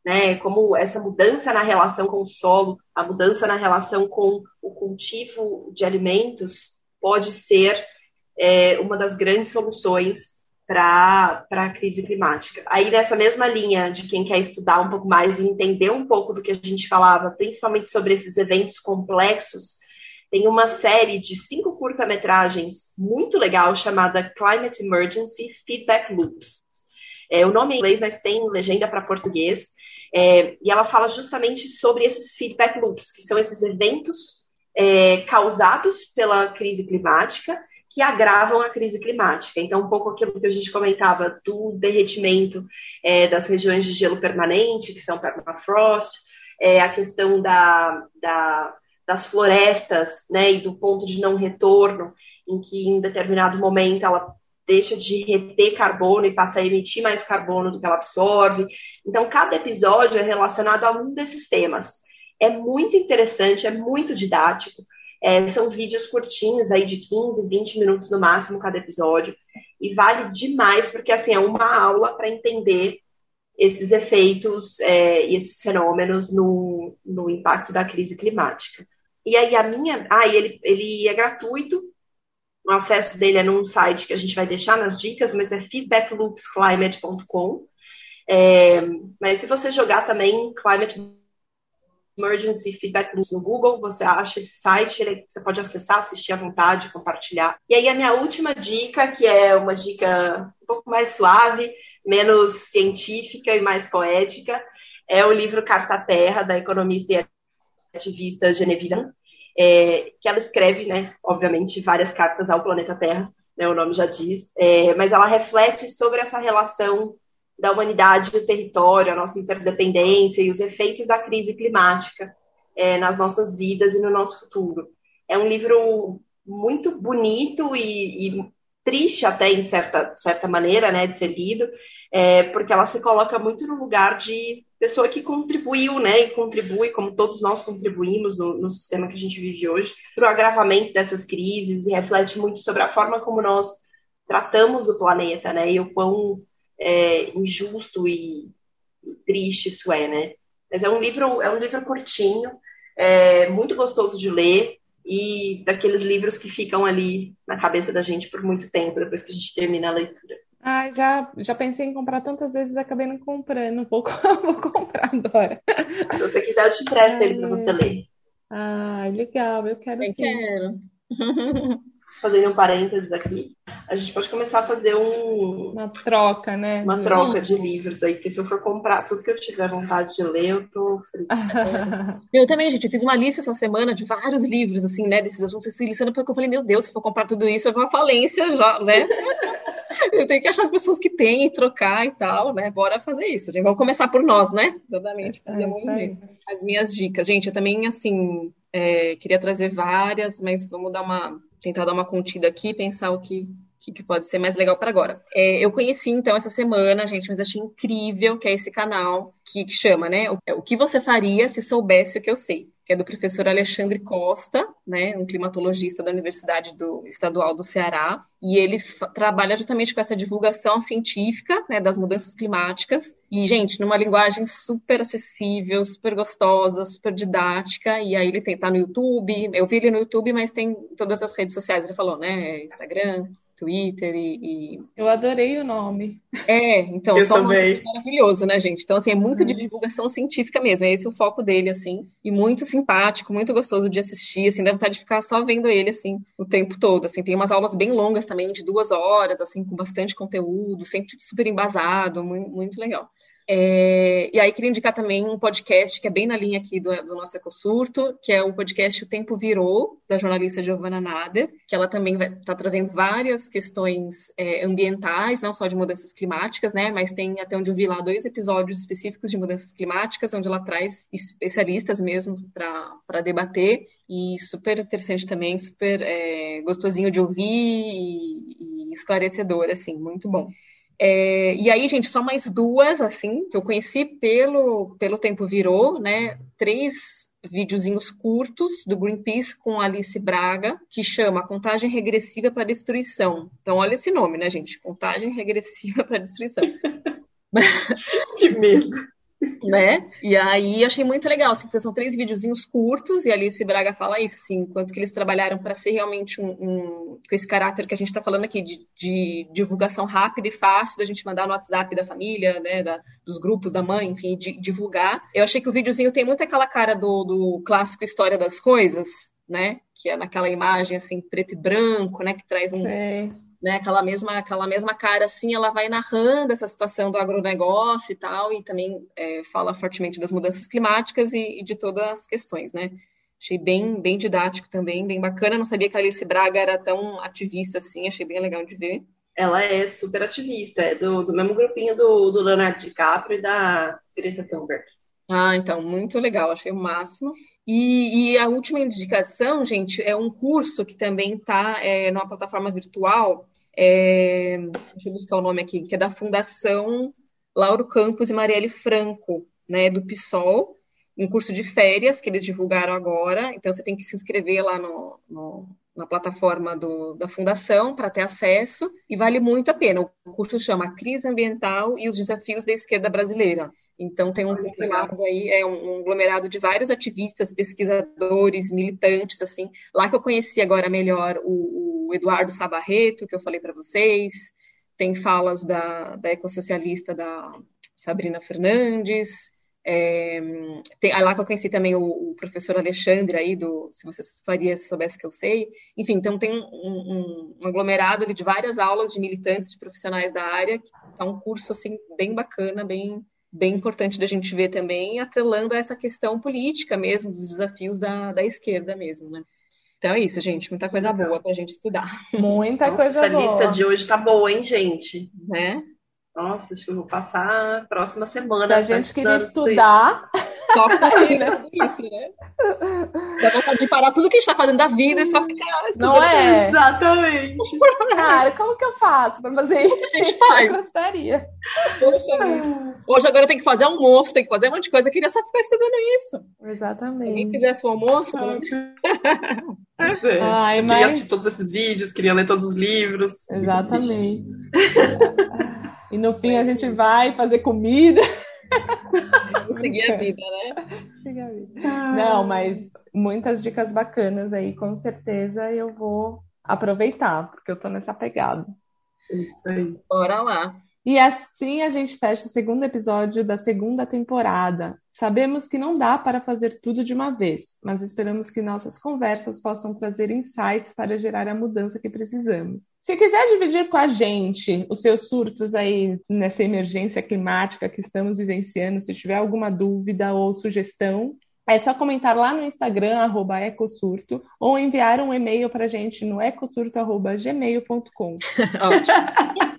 né? Como essa mudança na relação com o solo, a mudança na relação com o cultivo de alimentos pode ser é, uma das grandes soluções para a crise climática. Aí, nessa mesma linha de quem quer estudar um pouco mais e entender um pouco do que a gente falava, principalmente sobre esses eventos complexos, tem uma série de cinco curta-metragens muito legal chamada Climate Emergency Feedback Loops. É, o nome é em inglês, mas tem legenda para português. É, e ela fala justamente sobre esses feedback loops, que são esses eventos é, causados pela crise climática que agravam a crise climática. Então, um pouco aquilo que a gente comentava do derretimento é, das regiões de gelo permanente, que são permafrost, é, a questão da, da, das florestas né, e do ponto de não retorno, em que em determinado momento ela deixa de reter carbono e passa a emitir mais carbono do que ela absorve. Então, cada episódio é relacionado a um desses temas. É muito interessante, é muito didático. É, são vídeos curtinhos, aí de 15, 20 minutos no máximo cada episódio. E vale demais, porque assim, é uma aula para entender esses efeitos é, e esses fenômenos no, no impacto da crise climática. E aí a minha. Ah, ele, ele é gratuito, o acesso dele é num site que a gente vai deixar nas dicas, mas é feedbackloopsclimate.com. É, mas se você jogar também Climate Emergency Feedback Loops no Google, você acha esse site, ele, você pode acessar, assistir à vontade, compartilhar. E aí a minha última dica, que é uma dica um pouco mais suave, menos científica e mais poética, é o livro Carta Terra, da economista e ativista Genevieve é, que ela escreve, né, obviamente, várias cartas ao planeta Terra, né, o nome já diz, é, mas ela reflete sobre essa relação da humanidade e o território, a nossa interdependência e os efeitos da crise climática é, nas nossas vidas e no nosso futuro. É um livro muito bonito e, e triste até em certa, certa maneira, né, de ser lido, é, porque ela se coloca muito no lugar de pessoa que contribuiu, né, e contribui, como todos nós contribuímos no, no sistema que a gente vive hoje, para o agravamento dessas crises e reflete muito sobre a forma como nós tratamos o planeta, né, e o quão é, injusto e, e, triste isso é, né. Mas é um livro, é um livro curtinho, é muito gostoso de ler e daqueles livros que ficam ali na cabeça da gente por muito tempo depois que a gente termina a leitura. Ah, já, já pensei em comprar tantas vezes e acabei não comprando. <laughs> Vou, vou comprar agora. Se você quiser, eu te empresto ele para você ler. Ah, legal, eu quero eu sim. quero. <laughs> Fazendo um parênteses aqui. a gente pode começar a fazer um, uma troca, né? Uma troca de livros aí, porque se eu for comprar tudo que eu tiver vontade de ler, eu tô frita. <laughs> eu também, gente, eu fiz uma lista essa semana de vários livros, assim, né, desses assuntos. Eu fui listando porque eu falei, meu Deus, se eu for comprar tudo isso, eu vou à falência já, né? Eu tenho que achar as pessoas que têm e trocar e tal, né? Bora fazer isso, gente. Vamos começar por nós, né? Exatamente, fazer é, As minhas dicas. Gente, eu também, assim, é, queria trazer várias, mas vamos dar uma tentar dar uma contida aqui, pensar o que que, que pode ser mais legal para agora. É, eu conheci então essa semana, gente, mas achei incrível que é esse canal que, que chama, né? O, o, que você faria se soubesse o que eu sei, que é do professor Alexandre Costa, né? Um climatologista da Universidade do, Estadual do Ceará, e ele trabalha justamente com essa divulgação científica, né? Das mudanças climáticas e gente, numa linguagem super acessível, super gostosa, super didática. E aí ele tem tá no YouTube. Eu vi ele no YouTube, mas tem todas as redes sociais. Ele falou, né? Instagram, Twitter e, e, Eu adorei o nome. É, então, Eu só também. maravilhoso, né, gente? Então, assim, é muito de uhum. divulgação científica mesmo. É esse o foco dele, assim. E muito simpático, muito gostoso de assistir, assim, dá vontade de ficar só vendo ele, assim, o tempo todo. Assim, tem umas aulas bem longas também, de duas horas, assim, com bastante conteúdo, sempre super embasado, muito, muito legal. É, e aí queria indicar também um podcast que é bem na linha aqui do, do nosso Ecosurto, que é o podcast O Tempo Virou, da jornalista Giovanna Nader, que ela também está trazendo várias questões é, ambientais, não só de mudanças climáticas, né, mas tem até onde eu vi lá dois episódios específicos de mudanças climáticas, onde ela traz especialistas mesmo para debater, e super interessante também, super é, gostosinho de ouvir e, e esclarecedor, assim, muito bom. É, e aí, gente, só mais duas, assim, que eu conheci pelo, pelo Tempo Virou, né? Três videozinhos curtos do Greenpeace com Alice Braga, que chama Contagem Regressiva para Destruição. Então, olha esse nome, né, gente? Contagem Regressiva para Destruição. <laughs> que medo! Né? E aí achei muito legal, assim, porque são três videozinhos curtos e Alice Braga fala isso, assim, quanto que eles trabalharam para ser realmente um, um, com esse caráter que a gente está falando aqui de, de, divulgação rápida e fácil da gente mandar no WhatsApp da família, né, da, dos grupos da mãe, enfim, de, divulgar. Eu achei que o videozinho tem muito aquela cara do, do clássico História das Coisas, né? Que é naquela imagem assim preto e branco, né? Que traz um, né, aquela mesma, aquela mesma cara assim, ela vai narrando essa situação do agronegócio e tal, e também é, fala fortemente das mudanças climáticas e, e, de todas as questões, né? Achei bem, bem didático também, bem bacana. Não sabia que a Alice Braga era tão ativista assim, achei bem legal de ver. Ela é super ativista, é do, do mesmo grupinho do, do Leonardo DiCaprio e da Greta Thunberg. Ah, então, muito legal, achei o máximo. E, e, a última indicação, gente, é um curso que também está é, numa plataforma virtual. É, deixa eu buscar o nome aqui, que é da Fundação Lauro Campos e Marielle Franco, né, do PSOL, um curso de férias que eles divulgaram agora. Então você tem que se inscrever lá no, no na plataforma do, da fundação para ter acesso e vale muito a pena. O curso chama Crise Ambiental e os Desafios da Esquerda Brasileira. Então tem um compilado aí, é um, aglomerado de vários ativistas, pesquisadores, militantes, assim. Lá que eu conheci agora melhor o, o Eduardo Sabarreto, que eu falei para vocês. Tem falas da, da ecossocialista da Sabrina Fernandes. É, tem, lá que eu conheci também o, o, professor Alexandre aí, do Se Você Faria, Se Soubesse Que Eu Sei. Enfim, então tem um, um, um aglomerado de várias aulas de militantes, de profissionais da área, que é um curso, assim, bem bacana, bem bem importante da gente ver também, atrelando a essa questão política mesmo, dos desafios da, da esquerda mesmo, né? Então é isso, gente. Muita coisa boa pra gente estudar. Muita Nossa, coisa boa. Essa lista de hoje tá boa, hein, gente? Né? Nossa, acho que eu vou passar a próxima semana. Se a gente queria estudar. Toca aí, né? Isso, né? Dá vontade de parar tudo que a gente tá fazendo da vida e só ficar estudando. Não é? Exatamente. Cara, como que eu faço pra fazer isso? A gente faz. Eu gostaria. Poxa, hoje agora tem que fazer almoço, tem que fazer um monte de coisa. Eu queria só ficar estudando isso. Exatamente. Quem fizesse o almoço. É. Ai, mas... Queria assistir todos esses vídeos, queria ler todos os livros. Exatamente. <laughs> E no fim a gente vai fazer comida. Seguir a vida, né? Seguir a vida. Não, mas muitas dicas bacanas aí, com certeza eu vou aproveitar, porque eu tô nessa pegada. Isso aí. Bora lá. E assim a gente fecha o segundo episódio da segunda temporada. Sabemos que não dá para fazer tudo de uma vez, mas esperamos que nossas conversas possam trazer insights para gerar a mudança que precisamos. Se quiser dividir com a gente os seus surtos aí nessa emergência climática que estamos vivenciando, se tiver alguma dúvida ou sugestão, é só comentar lá no Instagram, arroba ecosurto, ou enviar um e-mail para a gente no ecosurto.gmail.com. <laughs> <laughs>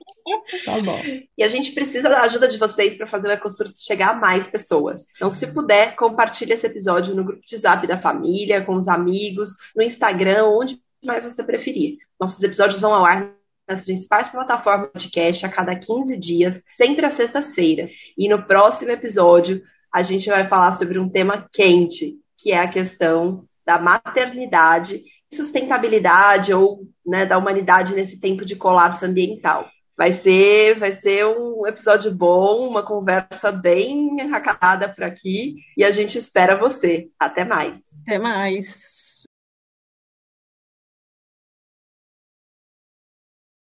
tá bom. E a gente precisa da ajuda de vocês para fazer o Ecosurto chegar a mais pessoas. Então, se puder, compartilhe esse episódio no grupo de zap da família, com os amigos, no Instagram, onde mais você preferir. Nossos episódios vão ao ar nas principais plataformas de podcast a cada 15 dias, sempre às sextas-feiras. E no próximo episódio, a gente vai falar sobre um tema quente, que é a questão da maternidade, sustentabilidade ou né, da humanidade nesse tempo de colapso ambiental. Vai ser, vai ser um episódio bom, uma conversa bem racada por aqui e a gente espera você. Até mais. Até mais.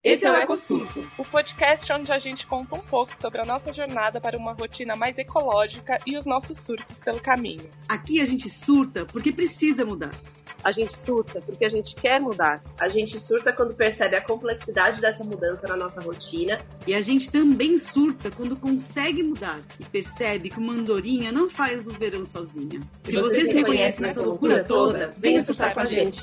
Esse é o EcoSurto, o podcast onde a gente conta um pouco sobre a nossa jornada para uma rotina mais ecológica e os nossos surtos pelo caminho. Aqui a gente surta porque precisa mudar. A gente surta porque a gente quer mudar. A gente surta quando percebe a complexidade dessa mudança na nossa rotina. E a gente também surta quando consegue mudar e percebe que uma andorinha não faz o verão sozinha. Se, Se você, se reconhece nessa loucura toda, venha surtar com a gente.